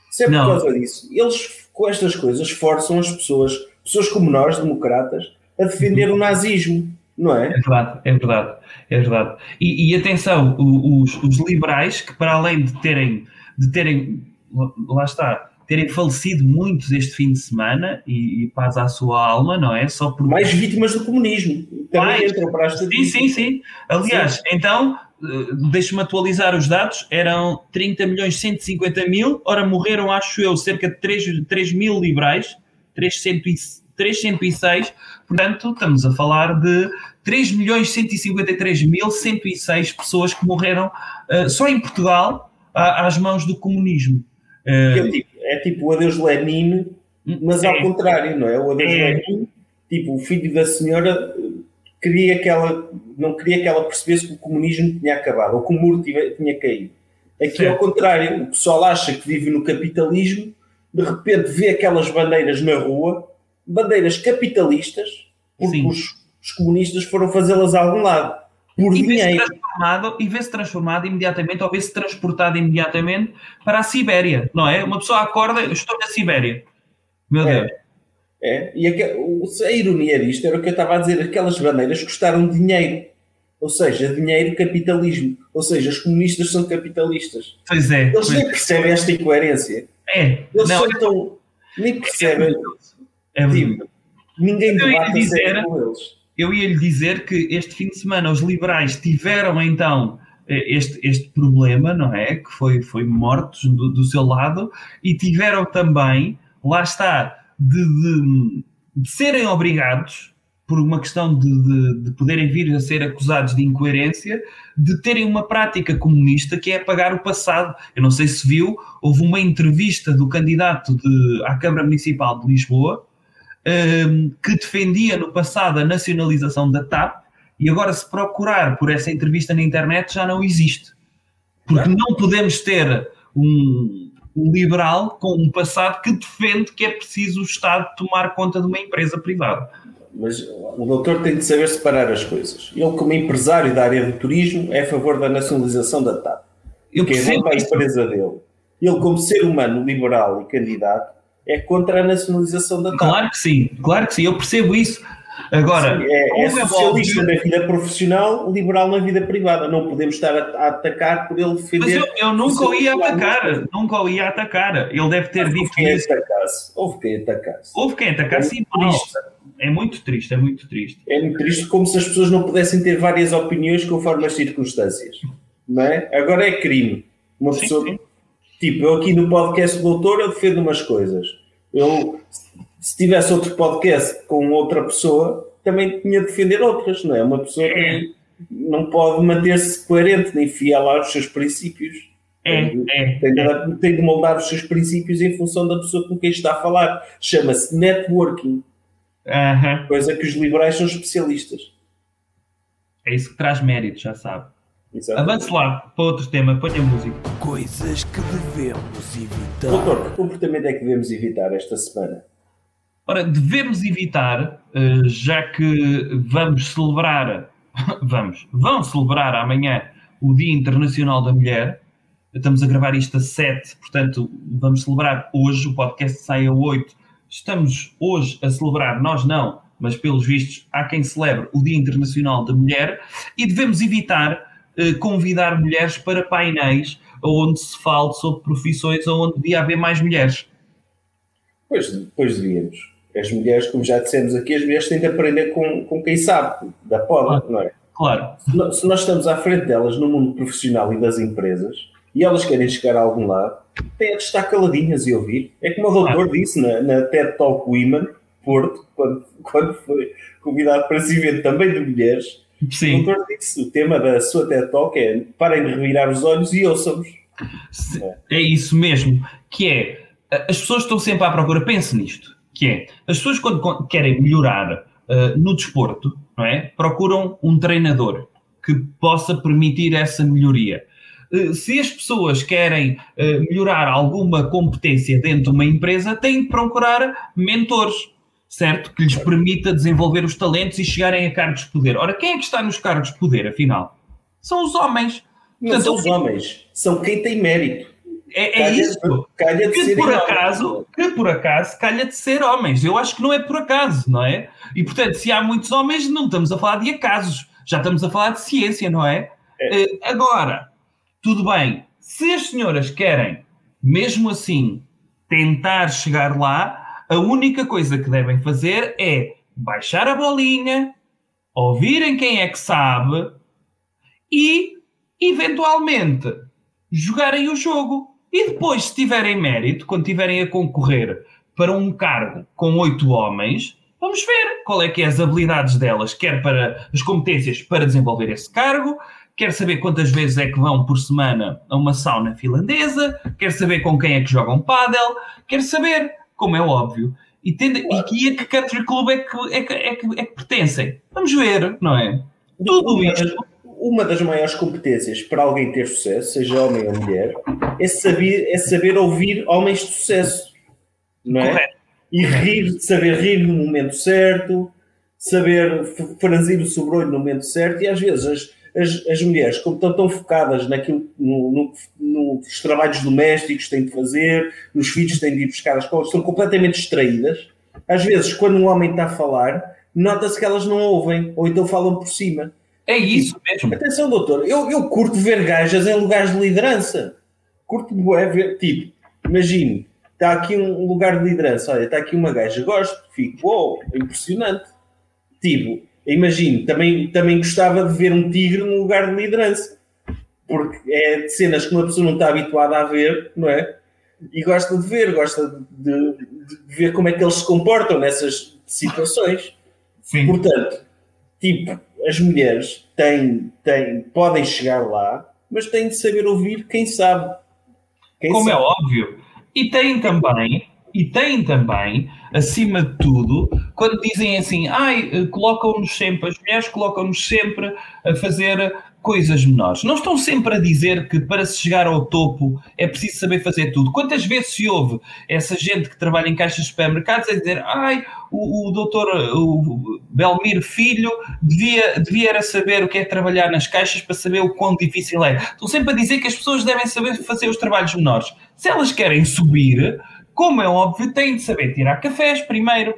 Se é por não. causa disso. Eles, com estas coisas, forçam as pessoas, pessoas como nós, democratas, a defender o nazismo, não é? É verdade, é verdade, é verdade. E, e atenção, os, os liberais, que para além de terem, de terem, lá está, terem falecido muitos este fim de semana e, e paz à sua alma, não é? Só por mais vítimas do comunismo. Também mais, entram para Sim, sim, sim. Aliás, sim. então, eh, deixe-me atualizar os dados, eram 30 milhões 150 mil, ora morreram, acho eu, cerca de 3, 3 mil liberais, 300 306, portanto, estamos a falar de 3 milhões 153 mil 106 pessoas que morreram uh, só em Portugal às mãos do comunismo. Uh, é tipo o adeus Lenin, mas é. ao contrário, não é? O adeus é. Lenin, tipo, o filho da senhora queria que ela, não queria que ela percebesse que o comunismo tinha acabado, ou que o muro tinha, tinha caído. Aqui Sim. ao contrário, o pessoal acha que vive no capitalismo, de repente vê aquelas bandeiras na rua, bandeiras capitalistas, porque os, os, comunistas foram fazê-las a algum lado por e dinheiro. Vê-se transformado, e vê-se transformado imediatamente, ou vê-se transportado imediatamente para a Sibéria, não é? Uma pessoa acorda, estou na Sibéria. Meu é, Deus. É, e a, a ironia disto era o que eu estava a dizer, aquelas bandeiras custaram dinheiro. Ou seja, dinheiro capitalismo. Ou seja, os comunistas são capitalistas. Pois é. Eles pois nem é. percebem esta incoerência. É. Eles não, são é, tão. Nem percebem. É, tipo, ninguém debate dizer, com eles eu ia lhe dizer que este fim de semana os liberais tiveram então eh, este, este problema, não é? Que foi, foi mortos do, do seu lado e tiveram também, lá está, de, de, de serem obrigados, por uma questão de, de, de, poderem vir a ser acusados de incoerência, de terem uma prática comunista que é apagar o passado. Eu não sei se viu, houve uma entrevista do candidato de, à Câmara Municipal de Lisboa, que defendia no passado a nacionalização da TAP e agora, se procurar por essa entrevista na internet, já não existe. Porque não podemos ter um, liberal com um passado que defende que é preciso o Estado tomar conta de uma empresa privada. Mas o doutor tem de saber separar as coisas. Ele, como empresário da área do turismo, é a favor da nacionalização da TAP. Eu que é bom para a empresa dele. Ele, como ser humano liberal e candidato, é contra a nacionalização da TAP. Claro que sim, claro que sim, eu percebo isso. Agora, sim, é, é socialista na vida profissional, liberal na vida privada. Não podemos estar a, a atacar por ele defender. Mas eu, eu nunca o ia atacar, nunca o ia atacar. Ele deve ter dito quem isso. Atacasse. Houve quem atacasse. Houve quem atacasse, é sim, triste. É muito triste, é muito triste. É muito triste, como se as pessoas não pudessem ter várias opiniões conforme as circunstâncias. Não é? Agora é crime. Uma sim, pessoa. Sim Tipo, eu aqui no podcast do Doutor eu defendo umas coisas. Eu, se tivesse outro podcast com outra pessoa, também tinha de defender outras, não é? Uma pessoa que não pode manter-se coerente nem fiel aos seus princípios. É, tem, é, tem, de, tem de moldar os seus princípios em função da pessoa com quem está a falar. Chama-se networking. Uhum. Coisa que os liberais são especialistas. É isso que traz mérito, já sabe. Avance lá para outro tema, ponha música. Coisas que devemos evitar. Doutor, que comportamento é que devemos evitar esta semana? Ora, devemos evitar, eh, já que vamos celebrar, vamos, vão celebrar amanhã o Dia Internacional da Mulher. Estamos a gravar isto a 7, portanto, vamos celebrar hoje, o podcast sai a 8. Estamos hoje a celebrar, nós não, mas pelos vistos há quem celebre o Dia Internacional da Mulher e devemos evitar convidar mulheres para painéis onde se fale sobre profissões onde devia haver mais mulheres. Pois, pois devíamos. As mulheres, como já dissemos aqui, as mulheres têm de aprender com, com quem sabe, da poda, claro. não é? Claro. Se nós, se nós estamos à frente delas no mundo profissional e das empresas, e elas querem chegar a algum lado, têm de estar caladinhas e ouvir. É como o doutor claro. disse na, na TED Talk Women, Porto, quando, quando foi convidado para esse evento também de mulheres, Sim. o tema da sua TED Talk é parem de revirar os olhos e ouçamos. É isso mesmo, que é, as pessoas estão sempre à procura, pense nisto, que é, as pessoas quando querem melhorar uh, no desporto, não é? Procuram um treinador que possa permitir essa melhoria. Uh, se as pessoas querem uh, melhorar alguma competência dentro de uma empresa, têm de procurar mentores, certo? Que lhes permita desenvolver os talentos e chegarem a cargos de poder. Ora, quem é que está nos cargos de poder, afinal? São os homens. Não Portanto, são os homens, são quem tem mérito. É, é isso. Calha de que ser por acaso, que por acaso calha de ser homens. Eu acho que não é por acaso, não é? E portanto, se há muitos homens, não estamos a falar de acasos, já estamos a falar de ciência, não é? é. Uh, agora, tudo bem, se as senhoras querem, mesmo assim, tentar chegar lá, a única coisa que devem fazer é baixar a bolinha, ouvirem quem é que sabe e, eventualmente, jogarem o jogo. E depois, se tiverem mérito, quando tiverem a concorrer para um cargo com oito homens, vamos ver qual é que é as habilidades delas, quer para as competências para desenvolver esse cargo, quer saber quantas vezes é que vão por semana a uma sauna finlandesa, quer saber com quem é que jogam pádel, quer saber, como é óbvio, e, tende, e, a que country club é que, é, que, é, que, é que pertencem. Vamos ver, não é? Tudo isto uma das maiores competências para alguém ter sucesso, seja homem ou mulher, é saber, é saber ouvir homens de sucesso. Não é? Correto. E rir, saber rir no momento certo, saber franzir o sobrolho no momento certo, e às vezes as, as, as mulheres, como estão tão focadas naquilo, no, no, nos trabalhos domésticos têm de fazer, nos filhos têm de ir buscar as escola, estão completamente distraídas. Às vezes, quando um homem está a falar, nota-se que elas não ouvem, ou então falam por cima. É isso mesmo. Atenção, doutor, eu, eu curto ver gajas em lugares de liderança. Curto é ver, tipo, imagine, está aqui um lugar de liderança, olha, está aqui uma gaja, gosto, fico, uou, wow, impressionante. Tipo, imagine, também, também gostava de ver um tigre num lugar de liderança. Porque é de cenas que uma pessoa não está habituada a ver, não é? E gosta de ver, gosta de, de ver como é que eles se comportam nessas situações. Sim. Portanto, tipo, as mulheres têm, têm, podem chegar lá, mas têm de saber ouvir quem sabe. Quem Como é sabe. é óbvio. E têm também, e têm também, acima de tudo, quando dizem assim, ai, eh, colocam-nos sempre, as mulheres colocam-nos sempre a fazer coisas menores. Não estão sempre a dizer que para se chegar ao topo é preciso saber fazer tudo. Quantas vezes se ouve essa gente que trabalha em caixas de supermercados a dizer ai, o, o doutor o Belmiro Filho devia, devia era saber o que é trabalhar nas caixas para saber o quão difícil é. Estão sempre a dizer que as pessoas devem saber fazer os trabalhos menores. Se elas querem subir, como é óbvio, têm de saber tirar cafés primeiro,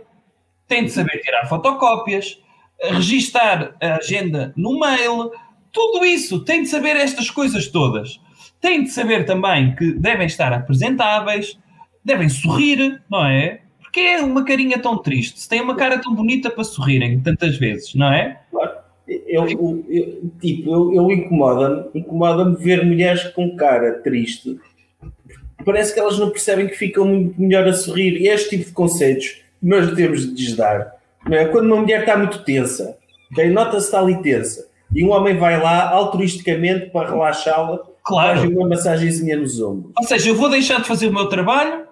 têm de saber tirar fotocópias, registar a agenda no mail, tudo isso, tem de saber estas coisas todas. Tem de saber também que devem estar apresentáveis, devem sorrir, não é? Porque é uma carinha tão triste. Se tem uma cara tão bonita para sorrirem tantas vezes, não é? Claro. Eu, eu, eu tipo, eu, eu incomoda-me incomoda ver mulheres com cara triste. Parece que elas não percebem que ficam muito melhor a sorrir. E este tipo de conceitos nós temos de desdar. É? Quando uma mulher está muito tensa, nota-se está ali tensa e um homem vai lá altruisticamente para relaxá-la, claro. faz uma massagenzinha nos ombros. Ou seja, eu vou deixar de fazer o meu trabalho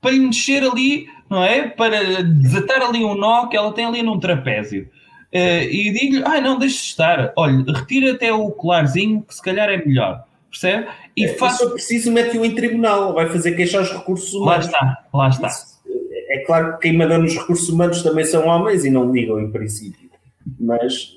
para lhe mexer ali, não é? Para desatar ali um nó que ela tem ali num trapézio. Uh, e digo-lhe, ah, não, deixe estar, olha, retira até o colarzinho que se calhar é melhor. Percebe? E é, faz... Se preciso, mete-o em tribunal, vai fazer queixar os recursos humanos. Lá está, lá está. Isso, é claro que quem manda nos recursos humanos também são homens e não ligam em princípio. Mas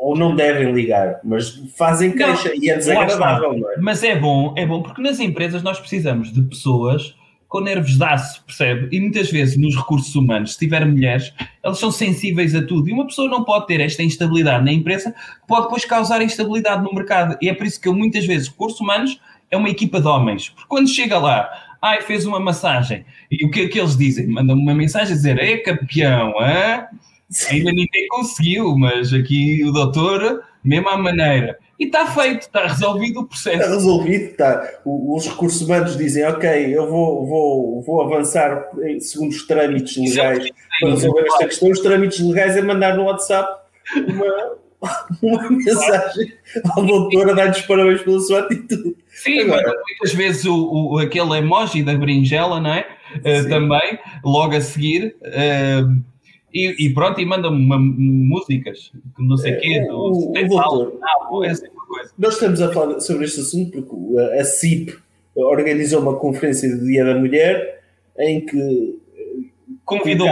ou não devem ligar, mas fazem queixa não, e é desagradável, não é? Mas é bom, é bom, porque nas empresas nós precisamos de pessoas com nervos de aço, percebe? E muitas vezes nos recursos humanos, se tiver mulheres, elas são sensíveis a tudo. E uma pessoa não pode ter esta instabilidade na empresa, que pode depois causar instabilidade no mercado. E é por isso que eu, muitas vezes, recursos humanos é uma equipa de homens. Porque quando chega lá, ai, fez uma massagem, e o que é que eles dizem? Mandam uma mensagem a dizer, é campeão, é? Ainda ninguém conseguiu, mas aqui o doutor, mesmo à maneira. E está feito, está resolvido o processo. Está resolvido, está. Os recursos humanos dizem, ok, eu vou, vou, vou avançar segundo os trâmites legais para resolver esta questão. Os trâmites legais é mandar no WhatsApp uma, uma mensagem ao doutor a dar-lhes parabéns pela sua atitude. Sim, Agora, muitas vezes o, o, aquele emoji da berinjela, não é? Uh, também, logo a seguir. Uh, e, e, pronto, e manda-me músicas, não sei o é, quê, do o, o doutor, ah, essa coisa. Nós estamos a falar sobre este assunto porque a CIP organizou uma conferência do Dia da Mulher em que convidou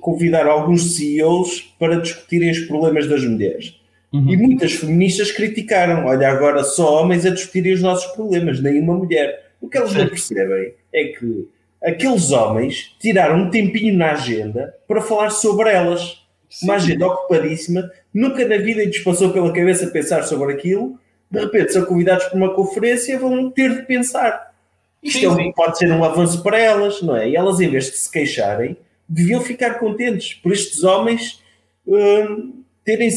convidar alguns CEOs para discutirem os problemas das mulheres. Uhum. E muitas feministas criticaram: olha, agora só homens a discutirem os nossos problemas, nem uma mulher. O que elas não percebem é que aqueles homens tiraram um tempinho na agenda para falar sobre elas. Sim. Uma agenda ocupadíssima, nunca na vida lhes passou pela cabeça pensar sobre aquilo. De repente, são convidados para uma conferência, vão ter de pensar. Isto sim, é um, pode ser um avanço para elas, não é? E elas, em vez de se queixarem, deviam ficar contentes por estes homens hum, terem,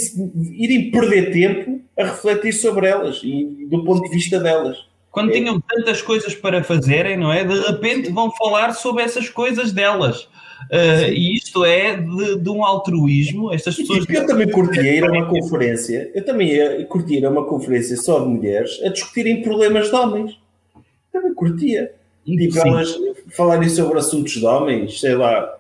irem perder tempo a refletir sobre elas e do ponto de vista delas. Quando é. tinham tantas coisas para fazerem, não é? De repente vão falar sobre essas coisas delas. Uh, e isto é de, de, um altruísmo. Estas pessoas. Eu também curtia ir a uma conferência, eu também ia curtir a uma conferência só de mulheres a discutirem problemas de homens. Também curtia. Tipo, elas falarem sobre assuntos de homens, sei lá,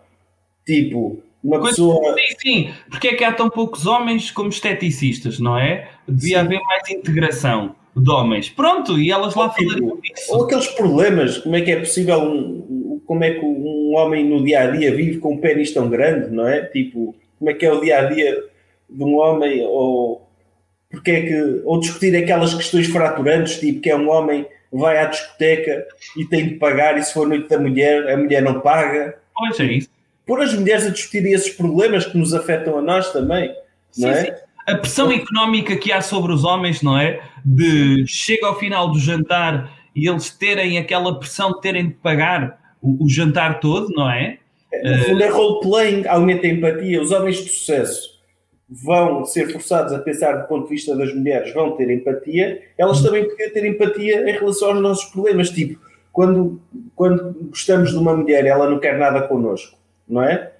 Tipo, uma Coisa, pessoa. Sim, sim. Porque é que há tão poucos homens como esteticistas, não é? Devia sim. haver mais integração de homens. Pronto, e elas lá tipo, falam isso. Ou aqueles problemas, como é que é possível um, como é que um homem no dia a dia vive com um pênis tão grande, não é? Tipo, como é que é o dia a dia de um homem, ou porque é que, ou discutir aquelas questões fraturantes, tipo que é um homem vai à discoteca e tem de pagar, e se for noite da mulher, a mulher não paga. Pois é isso pôr as mulheres a discutirem esses problemas que nos afetam a nós também, não sim, é? Sim. A pressão económica que há sobre os homens, não é? De chega ao final do jantar e eles terem aquela pressão de terem de pagar o, o jantar todo, não é? No fundo é role-playing, aumenta a empatia. Os homens de sucesso vão ser forçados a pensar do ponto de vista das mulheres, vão ter empatia, elas também podiam ter empatia em relação aos nossos problemas. Tipo, quando, quando gostamos de uma mulher ela não quer nada connosco, não é?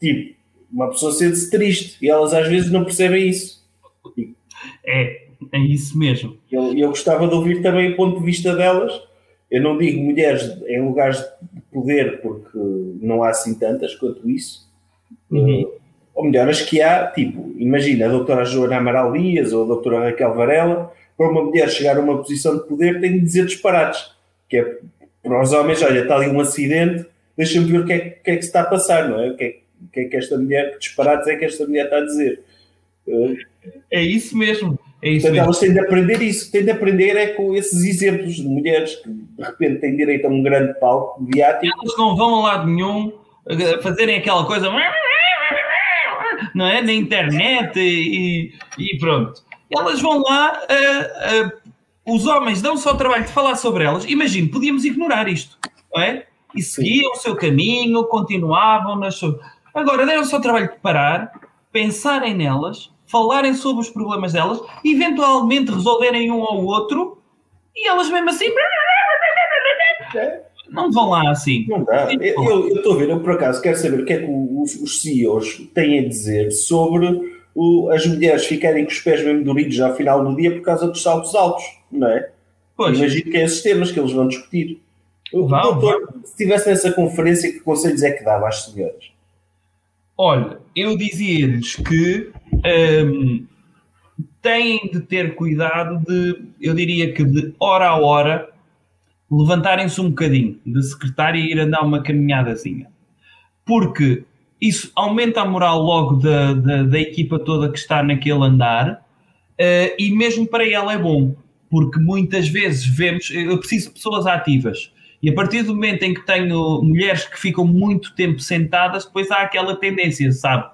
Tipo, uma pessoa sente-se triste e elas às vezes não percebem isso. É, é isso mesmo. Eu, eu gostava de ouvir também o ponto de vista delas. Eu não digo mulheres em lugares de poder, porque não há assim tantas quanto isso. Uhum. Uh, ou melhor, as que há, tipo, imagina a doutora Joana Amaral Dias ou a doutora Raquel Varela, para uma mulher chegar a uma posição de poder tem de dizer disparates. Que é para os homens, olha, está ali um acidente, deixa-me ver o que, é, que é que se está a passar, não é? O que é, o que, é que esta mulher, que disparates é que esta mulher está a dizer? É isso mesmo. É isso Portanto, mesmo. elas têm de aprender isso, têm de aprender é com esses exemplos de mulheres que de repente têm direito a um grande palco mediático. Elas não vão a lado nenhum fazerem aquela coisa não é? na internet e, e pronto. Elas vão lá, uh, uh, os homens dão só o trabalho de falar sobre elas. Imagino, podíamos ignorar isto, não é? E seguiam o seu caminho, continuavam nas suas. Agora deram-se ao trabalho de parar, pensarem nelas, falarem sobre os problemas delas, eventualmente resolverem um ao outro e elas mesmo assim. Não vão lá assim. Não dá. Eu estou a ver, eu por acaso quero saber o que é que os, os CEOs têm a dizer sobre o, as mulheres ficarem com os pés mesmo duridos ao final do dia por causa dos saltos altos, não é? Pois. Imagino que é esses temas que eles vão discutir. O vão, doutor, vão. se estivesse nessa conferência, que conselhos é que dava às senhoras? Olha, eu dizia-lhes que um, têm de ter cuidado de, eu diria que de hora a hora, levantarem-se um bocadinho de secretária e ir andar uma caminhadazinha. Porque isso aumenta a moral logo da, da, da equipa toda que está naquele andar uh, e mesmo para ela é bom. Porque muitas vezes vemos, eu preciso de pessoas ativas e a partir do momento em que tenho mulheres que ficam muito tempo sentadas, depois há aquela tendência, sabe?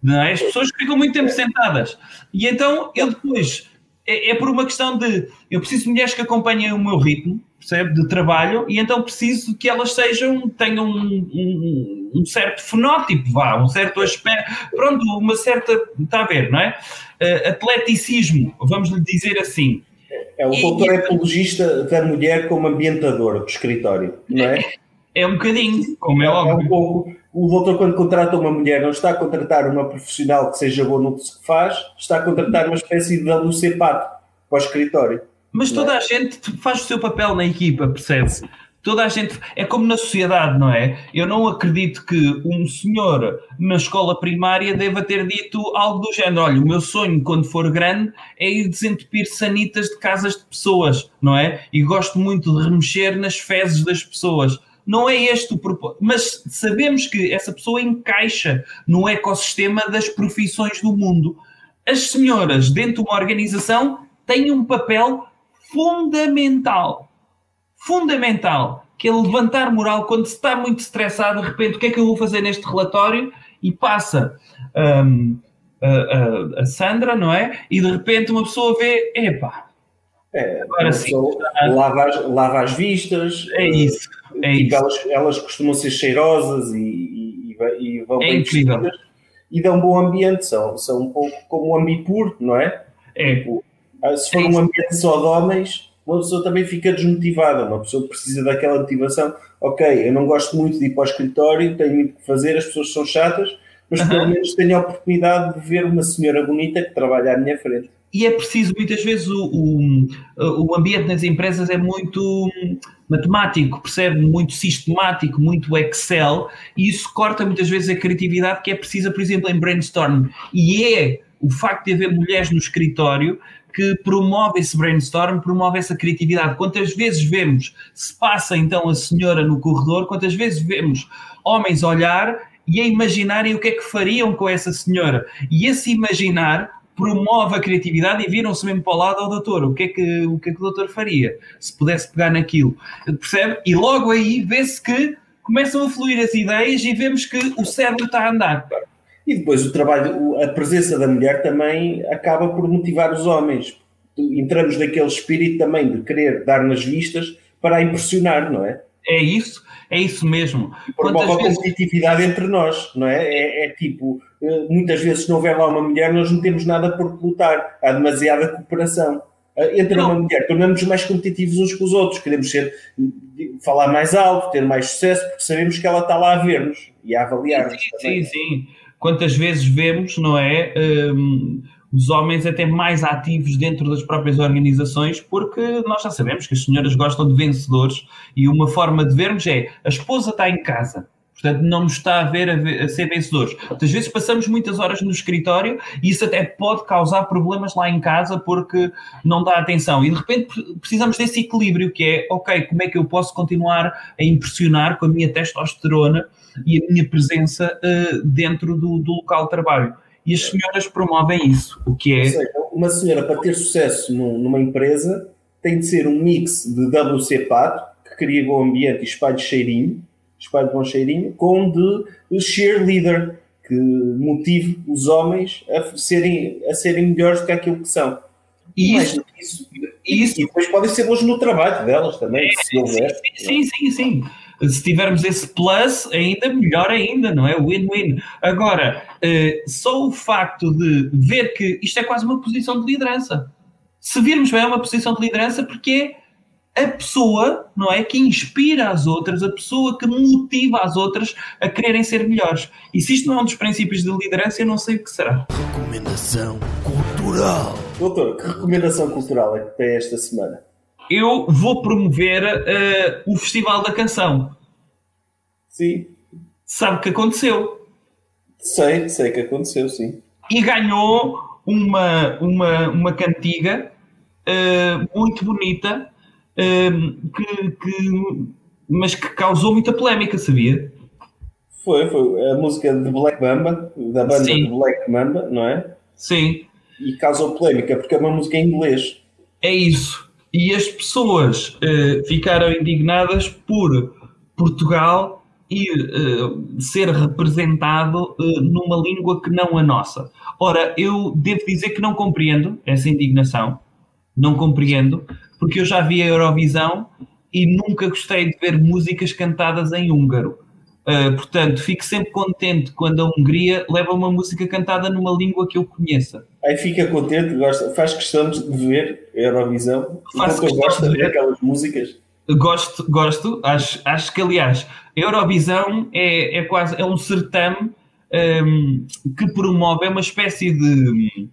Não é? As pessoas ficam muito tempo sentadas. E então eu depois, é, é por uma questão de, eu preciso de mulheres que acompanhem o meu ritmo, percebe, de trabalho, e então preciso que elas sejam, tenham um, um, um, certo fenótipo, vá, um certo aspecto, pronto, uma certa, está a ver, não é? Uh, atleticismo, vamos lhe dizer assim. É, o doutor é apologista da mulher como ambientador do escritório, não é? É, é um bocadinho, como é óbvio. É um pouco. O doutor, quando contrata uma mulher, não está a contratar uma profissional que seja boa no que faz, está a contratar uma espécie de WC pato para o escritório. Mas toda a gente faz o seu papel na equipa, percebe? Toda a gente. É como na sociedade, não é? Eu não acredito que um senhor na escola primária deva ter dito algo do género: olha, o meu sonho quando for grande é ir desentupir sanitas de casas de pessoas, não é? E gosto muito de remexer nas fezes das pessoas. Não é este o propósito. Mas sabemos que essa pessoa encaixa no ecossistema das profissões do mundo. As senhoras, dentro de uma organização, têm um papel fundamental. Fundamental. Que é levantar moral quando se está muito estressado, de repente, o que é que eu vou fazer neste relatório? E passa um, a, a, a, Sandra, não é? E de repente uma pessoa vê, epá. É, agora sim. Lava as, lava as vistas. É isso. É tipo, isso. Elas, elas costumam ser cheirosas e, e, e vão é bem incrível. vestidas e dão um bom ambiente. São, são um pouco como o ambipur, não é? É. Tipo, ah, se for um ambiente só de homens, uma pessoa também fica desmotivada. Uma pessoa precisa daquela motivação. Ok, eu não gosto muito de ir para o escritório, tenho muito que fazer, as pessoas são chatas, mas pelo menos tenho a oportunidade de ver uma senhora bonita que trabalha à minha frente. E é preciso, muitas vezes, o, o, o ambiente nas empresas é muito matemático, percebe? Muito sistemático, muito Excel, e isso corta muitas vezes a criatividade que é precisa, por exemplo, em brainstorm. E é o facto de haver mulheres no escritório que promove esse brainstorm, promove essa criatividade. Quantas vezes vemos, se passa então a senhora no corredor, quantas vezes vemos homens olhar e a imaginarem o que é que fariam com essa senhora. E esse imaginar promove a criatividade e viram-se mesmo para o lado ao doutor. O que, é que, o que é que o doutor faria se pudesse pegar naquilo? Percebe? E logo aí vê-se que começam a fluir as ideias e vemos que o cérebro está a andar. E depois o trabalho, a presença da mulher também acaba por motivar os homens. Entramos naquele espírito também de querer dar nas vistas para impressionar, não é? É isso, é isso mesmo. Por uma vezes... competitividade entre nós, não é? é? É tipo, eh, muitas vezes se não houver lá uma mulher, nós não temos nada por lutar. Há demasiada cooperação. Eh, entre não. uma mulher, tornamos-nos mais competitivos uns com os outros, queremos ser, falar mais alto, ter mais sucesso, porque sabemos que ela está lá a ver-nos e a avaliar-nos. Sim, sim, sim quantas vezes vemos, não é? Um, os homens até mais ativos dentro das próprias organizações, porque nós já sabemos que as senhoras gostam de vencedores e uma forma de vermos é a esposa está em casa. Portanto, não nos está a ver a, ver, a ser vencedores. Muitas vezes passamos muitas horas no escritório e isso até pode causar problemas lá em casa porque não dá atenção. E de repente precisamos desse equilíbrio que é, ok, como é que eu posso continuar a impressionar com a minha testosterona e a minha presença uh, dentro do, do, local de trabalho. E as senhoras promovem isso, o que é... Seja, uma senhora para ter sucesso numa empresa tem de ser um mix de WC Pato, que cria bom ambiente e espalhe cheirinho, espalhe bom cheirinho, com de cheerleader, que motive os homens a serem, a serem melhores do que aquilo que são. E isso, isso, isso, e depois podem ser bons no trabalho delas também, se houver. Sim, sim, sim, sim se tivermos esse plus, ainda melhor ainda, não é? Win-win. Agora, uh, só o facto de ver que isto é quase uma posição de liderança. Se virmos bem, é uma posição de liderança porque é a pessoa, não é, que inspira as outras, a pessoa que motiva as outras a quererem ser melhores. E se isto não é um dos princípios de liderança, eu não sei o que será. Recomendação cultural. Doutor, que recomendação cultural é que tem esta semana? Eu vou promover uh, o Festival da Canção. Sim. Sabe o que aconteceu? Sei, sei que aconteceu, sim. E ganhou uma, uma, uma cantiga uh, muito bonita, uh, que, que, mas que causou muita polémica, sabia? Foi, foi a música de Black Mamba, da banda sim. de Black Mamba, não é? Sim. E causou polémica porque é uma música em inglês. É isso e as pessoas uh, ficaram indignadas por Portugal ir uh, ser representado uh, numa língua que não a nossa. Ora, eu devo dizer que não compreendo essa indignação, não compreendo, porque eu já vi a Eurovisão e nunca gostei de ver músicas cantadas em húngaro. Uh, portanto, fico sempre contente quando a Hungria leva uma música cantada numa língua que eu conheça. Aí fica contente, gosta, faz questão de ver a Eurovisão. Faz questão gosta de ver aquelas músicas. Gosto, gosto. Acho, acho que, aliás, a Eurovisão é, é quase é um certame um, que promove, é uma espécie de,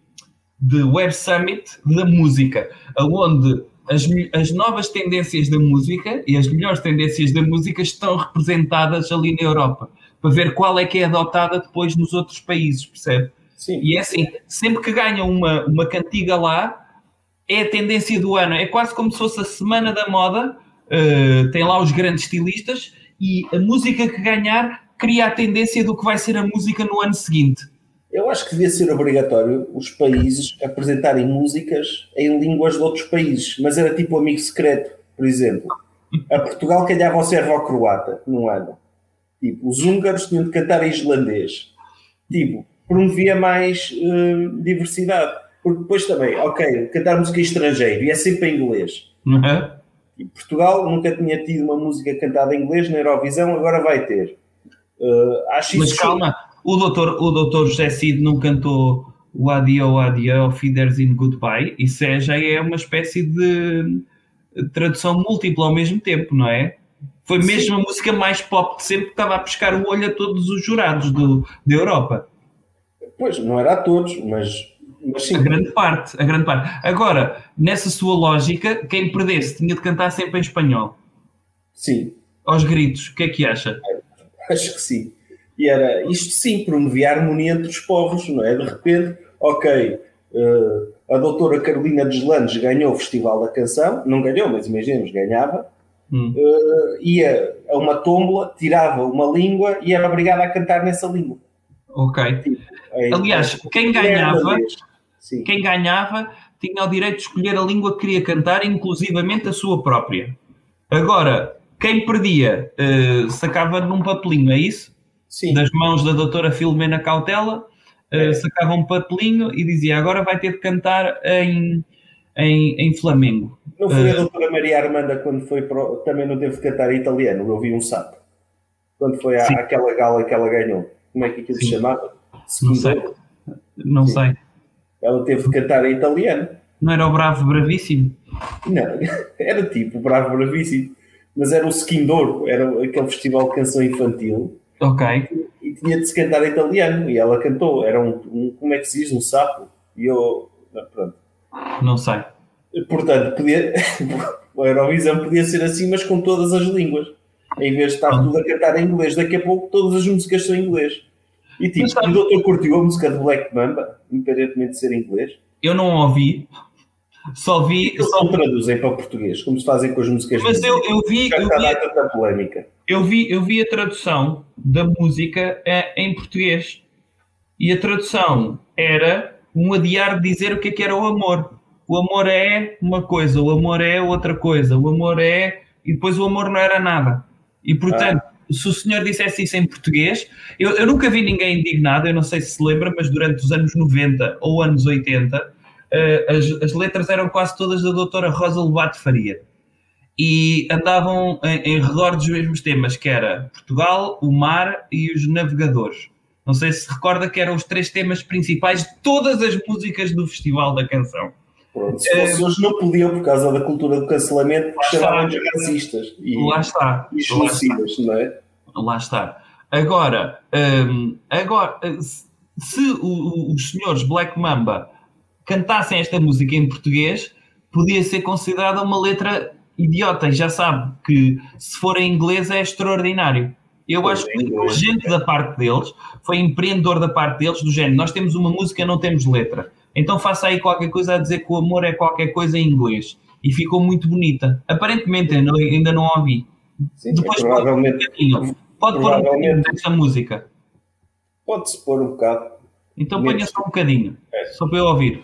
de Web Summit da música, onde as, as novas tendências da música e as melhores tendências da música estão representadas ali na Europa, para ver qual é que é adotada depois nos outros países, percebe? Sim. E é assim, sempre que ganha uma, uma cantiga lá, é a tendência do ano. É quase como se fosse a semana da moda, uh, tem lá os grandes estilistas, e a música que ganhar cria a tendência do que vai ser a música no ano seguinte. Eu acho que devia ser obrigatório os países apresentarem músicas em línguas de outros países, mas era tipo amigo secreto, por exemplo. A Portugal calhava ao servo-croata num ano. Tipo, os húngaros tinham de cantar em islandês. Tipo, promovia mais uh, diversidade. Porque depois também, ok, cantar música estrangeira e é sempre em inglês. Uhum. E Portugal nunca tinha tido uma música cantada em inglês na Eurovisão, agora vai ter. Uh, acho Mas calma, o doutor, o doutor José Cid não cantou o Adio Adio Feeders in Goodbye, isso é, já é uma espécie de tradução múltipla ao mesmo tempo, não é? Foi mesmo Sim. a música mais pop de sempre que estava a pescar o olho a todos os jurados do, da Europa. Pois, não era a todos, mas, mas sim. A grande parte, a grande parte. Agora, nessa sua lógica, quem perdesse tinha de cantar sempre em espanhol. Sim. Aos gritos, o que é que acha? Acho que sim. E era isto sim, promovia a harmonia entre os povos, não é? De repente, ok, uh, a doutora Carolina Deslandes ganhou o Festival da Canção, não ganhou, mas imaginemos, ganhava, hum. uh, ia a uma tómbola, tirava uma língua e era obrigada a cantar nessa língua. Ok. Tipo, é, Aliás, quem ganhava, quem ganhava tinha o direito de escolher a língua que queria cantar, inclusivamente a sua própria. Agora, quem perdia uh, sacava num papelinho, é isso? Sim. das mãos da doutora Filomena Cautela, uh, sacava um papelinho e dizia agora vai ter de cantar em, em, em Flamengo. Não foi a doutora Maria Armanda quando foi pro, também não teve de cantar em italiano, eu vi um sapo. Quando foi à, àquela gala que ela ganhou. Como é que aquilo se chamava? Não sei. Não Sim. sei. Ela teve de cantar em italiano. Não era o Bravo Bravíssimo? Não, era tipo o Bravo Bravíssimo. Mas era o Douro, era aquele festival de canção infantil Ok. E tinha de se cantar italiano e ela cantou. Era um, um como é que se diz? Um sapo. E eu. Pronto. Não sei. Portanto, podia, a Eurovisão podia ser assim, mas com todas as línguas. Em vez de estar tudo a cantar em inglês, daqui a pouco todas as músicas são em inglês. E tipo, o doutor curtiu a música de Black Mamba, independentemente de ser em inglês? Eu não ouvi, só vi. Eles só... não traduzem para o português, como se fazem com as músicas. Mas eu, eu vi. Já eu vi, a tanta polémica. Eu vi, eu vi a tradução da música é, em português. E a tradução era um adiar de dizer o que é que era o amor. O amor é uma coisa, o amor é outra coisa, o amor é. E depois o amor não era nada. E portanto. Ah se o senhor dissesse isso em português, eu, eu, nunca vi ninguém indignado, eu não sei se se lembra, mas durante os anos 90 ou anos 80, uh, as, as, letras eram quase todas da doutora Rosa Lobato Faria. E andavam em, em redor dos mesmos temas, que era Portugal, o mar e os navegadores. Não sei se recorda que eram os três temas principais de todas as músicas do Festival da Canção. Pronto, se fosse uh, hoje não podiam por causa da cultura do cancelamento, chamavam-nos racistas e, lá está, e genocidas, não é? Lá está. Agora, um, agora se o, os senhores Black Mamba cantassem esta música em português, podia ser considerada uma letra idiota. E já sabe que se for em inglês é extraordinário. Eu pois acho que foi gente da parte deles, foi empreendedor da parte deles, do género, nós temos uma música, não temos letra. Então faça aí qualquer coisa a dizer que o amor é qualquer coisa em inglês. E ficou muito bonita. Aparentemente, ainda, ainda não ouvi. Sim, Depois provavelmente, pode pôr um pode pôr um bocadinho dessa música. Pode-se pôr um bocado. Então ponha só um bocadinho, é. só para eu ouvir.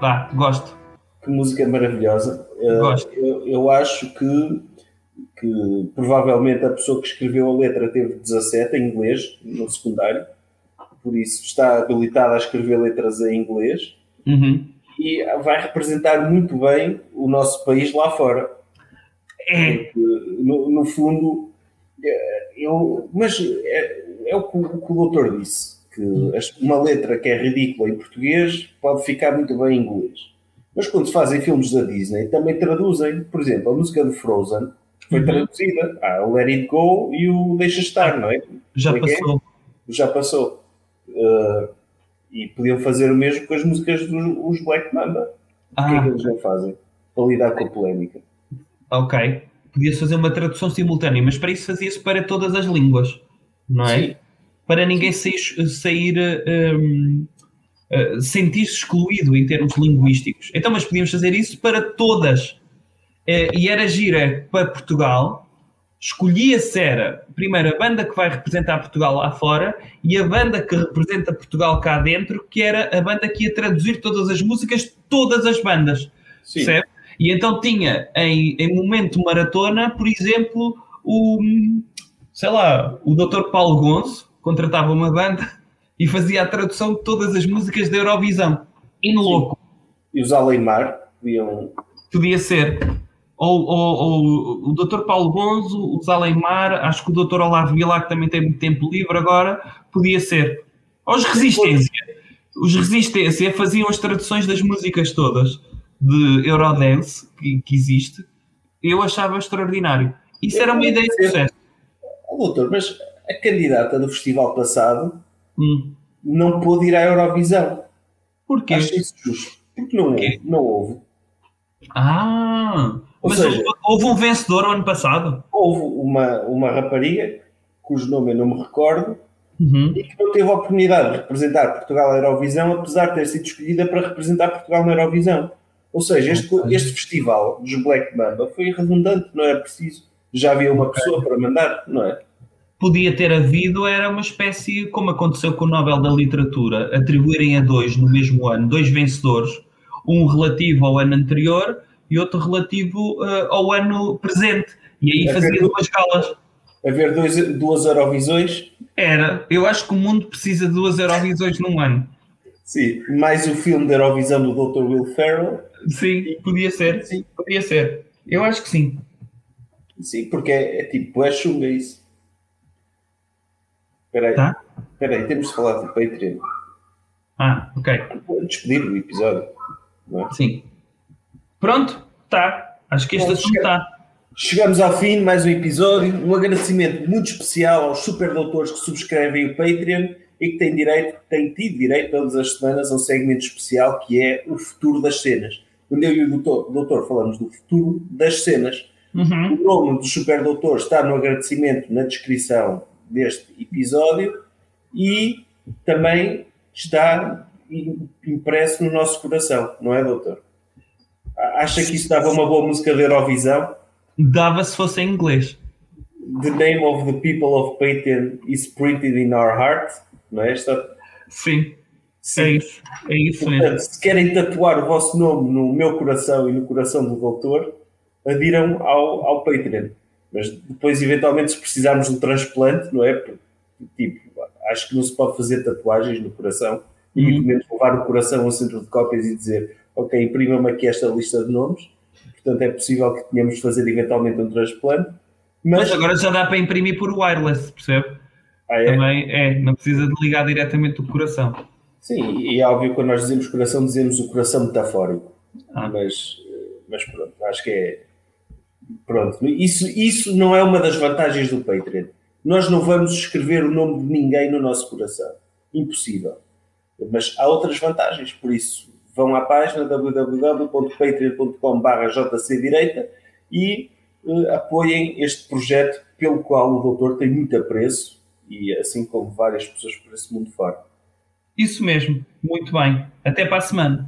Pá, gosto. Que música maravilhosa. Eh, gosto. Eu, eu acho que que provavelmente a pessoa que escreveu a letra teve 17 em inglês no secundário, por isso está habilitada a escrever letras em inglês Uhum. e vai representar muito bem o nosso país lá fora. É, no, no fundo, é, eu, mas é, é o, que, o que o doutor disse, que as- uma letra que é ridícula em português pode ficar muito bem em inglês. Mas quando se fazem filmes da Disney, também traduzem. Por exemplo, a música de Frozen foi Uhum. traduzida. Há o Let It Go e o Deixa Estar, não é? já Como é é? passou. Já passou. Uh, e podiam fazer o mesmo com as músicas dos os Black Mamba. O que é que Ah, eles não fazem? Para lidar com a polémica. ok. Podia-se fazer uma tradução simultânea, mas para isso fazia-se para todas as línguas, não é? Sim. Para ninguém sair, sair uh, sentir-se excluído em termos linguísticos. Então, mas podíamos fazer isso para todas. Eh, e era gira para Portugal, escolhia-se era, primeiro, a banda que vai representar Portugal lá fora e a banda que representa Portugal cá dentro, que era a banda que ia traduzir todas as músicas de todas as bandas. Sim. Percebe? E então tinha em, em momento maratona, por exemplo, o sei lá, o Dr. Paulo Gonço contratava uma banda e fazia a tradução de todas as músicas da Eurovisão. In louco, E os Aleimar podiam. podia ser. Ou, ou- ou o Dr. Paulo Gonzo, o Zalemar, acho que o Dr. Olavo Vilar, que também tem muito tempo livre agora, podia ser. Ou os Resistência. Os Resistência faziam as traduções das músicas todas de Eurodance que, que existe. Eu achava extraordinário. Isso era uma ideia de sucesso. Oh, doutor, mas a candidata do festival passado Hum. não pôde ir à Eurovisão. Porquê? Acho isso justo. Porque não Porquê? Não houve. Ah! Ou Mas seja- houve, houve um vencedor ano passado. Houve uma, uma rapariga, cujo nome eu não me recordo, Uhum. e que não teve a oportunidade de representar Portugal na Eurovisão, apesar de ter sido escolhida para representar Portugal na Eurovisão. Ou seja, este, este festival dos Black Mamba foi redundante, não era preciso. Já havia uma pessoa para mandar, não é? podia ter havido era uma espécie, como aconteceu com o Nobel da Literatura, atribuírem a dois no mesmo ano, dois vencedores, um relativo ao ano anterior e outro relativo eh, ao ano presente. E aí fazia duas galas. Haver dois, duas Eurovisões, Era, eu acho que o mundo precisa de duas Eurovisões num ano. sim, mais o filme da Eurovisão do Dr. Will Ferrell, Sim, podia ser. sim, Podia ser. Eu acho que sim. sim porque é, é tipo, é chunga isso. Espera aí, Tá? espera aí, temos de falar do Patreon. Ah, ok. Despedir do episódio. É? Sim. Pronto, tá. Acho que este Pronto, assunto está. Chegamos ao fim de mais um episódio. Um agradecimento muito especial aos superdoutores que subscrevem o Patreon e que têm direito, têm tido direito todas as semanas a um segmento especial que é o futuro das cenas. Onde eu e o doutor, doutor falamos do futuro das cenas. Uhum. O nome do superdoutor está no agradecimento na descrição deste episódio e também está im- impresso no nosso coração, não é, doutor? Acha que isso dava uma boa música de Eurovisão? Dava se fosse em inglês. The name of the people of Payton is printed in our heart, não é? Esta, Sim, é sim. isso. É isso mesmo. Portanto, se querem tatuar o vosso nome no meu coração e no coração do doutor, adiram ao, ao Patreon. Mas depois, eventualmente, se precisarmos de um transplante, não é? Tipo, acho que não se pode fazer tatuagens no coração e Uhum. muito menos levar o coração ao centro de cópias e dizer ok, imprima-me aqui esta lista de nomes. Portanto, é possível que tenhamos de fazer eventualmente um transplante. Mas, Mas agora já dá para imprimir por wireless, percebe? Ah, é? Também é, não precisa de ligar diretamente o coração. Sim, e é óbvio que quando nós dizemos coração, dizemos o coração metafórico. Ah. Mas, mas pronto, acho que é. Pronto, isso, isso não é uma das vantagens do Patreon. Nós não vamos escrever o nome de ninguém no nosso coração. Impossível. Mas há outras vantagens, por isso vão à página www.patreon.com.br jcdireita e eh, apoiem este projeto pelo qual o doutor tem muito apreço e assim como várias pessoas por esse mundo fora. Isso mesmo, muito bem. Até para a semana.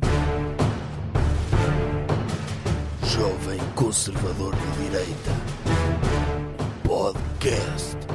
Jovem Conservador de Direita. Podcast.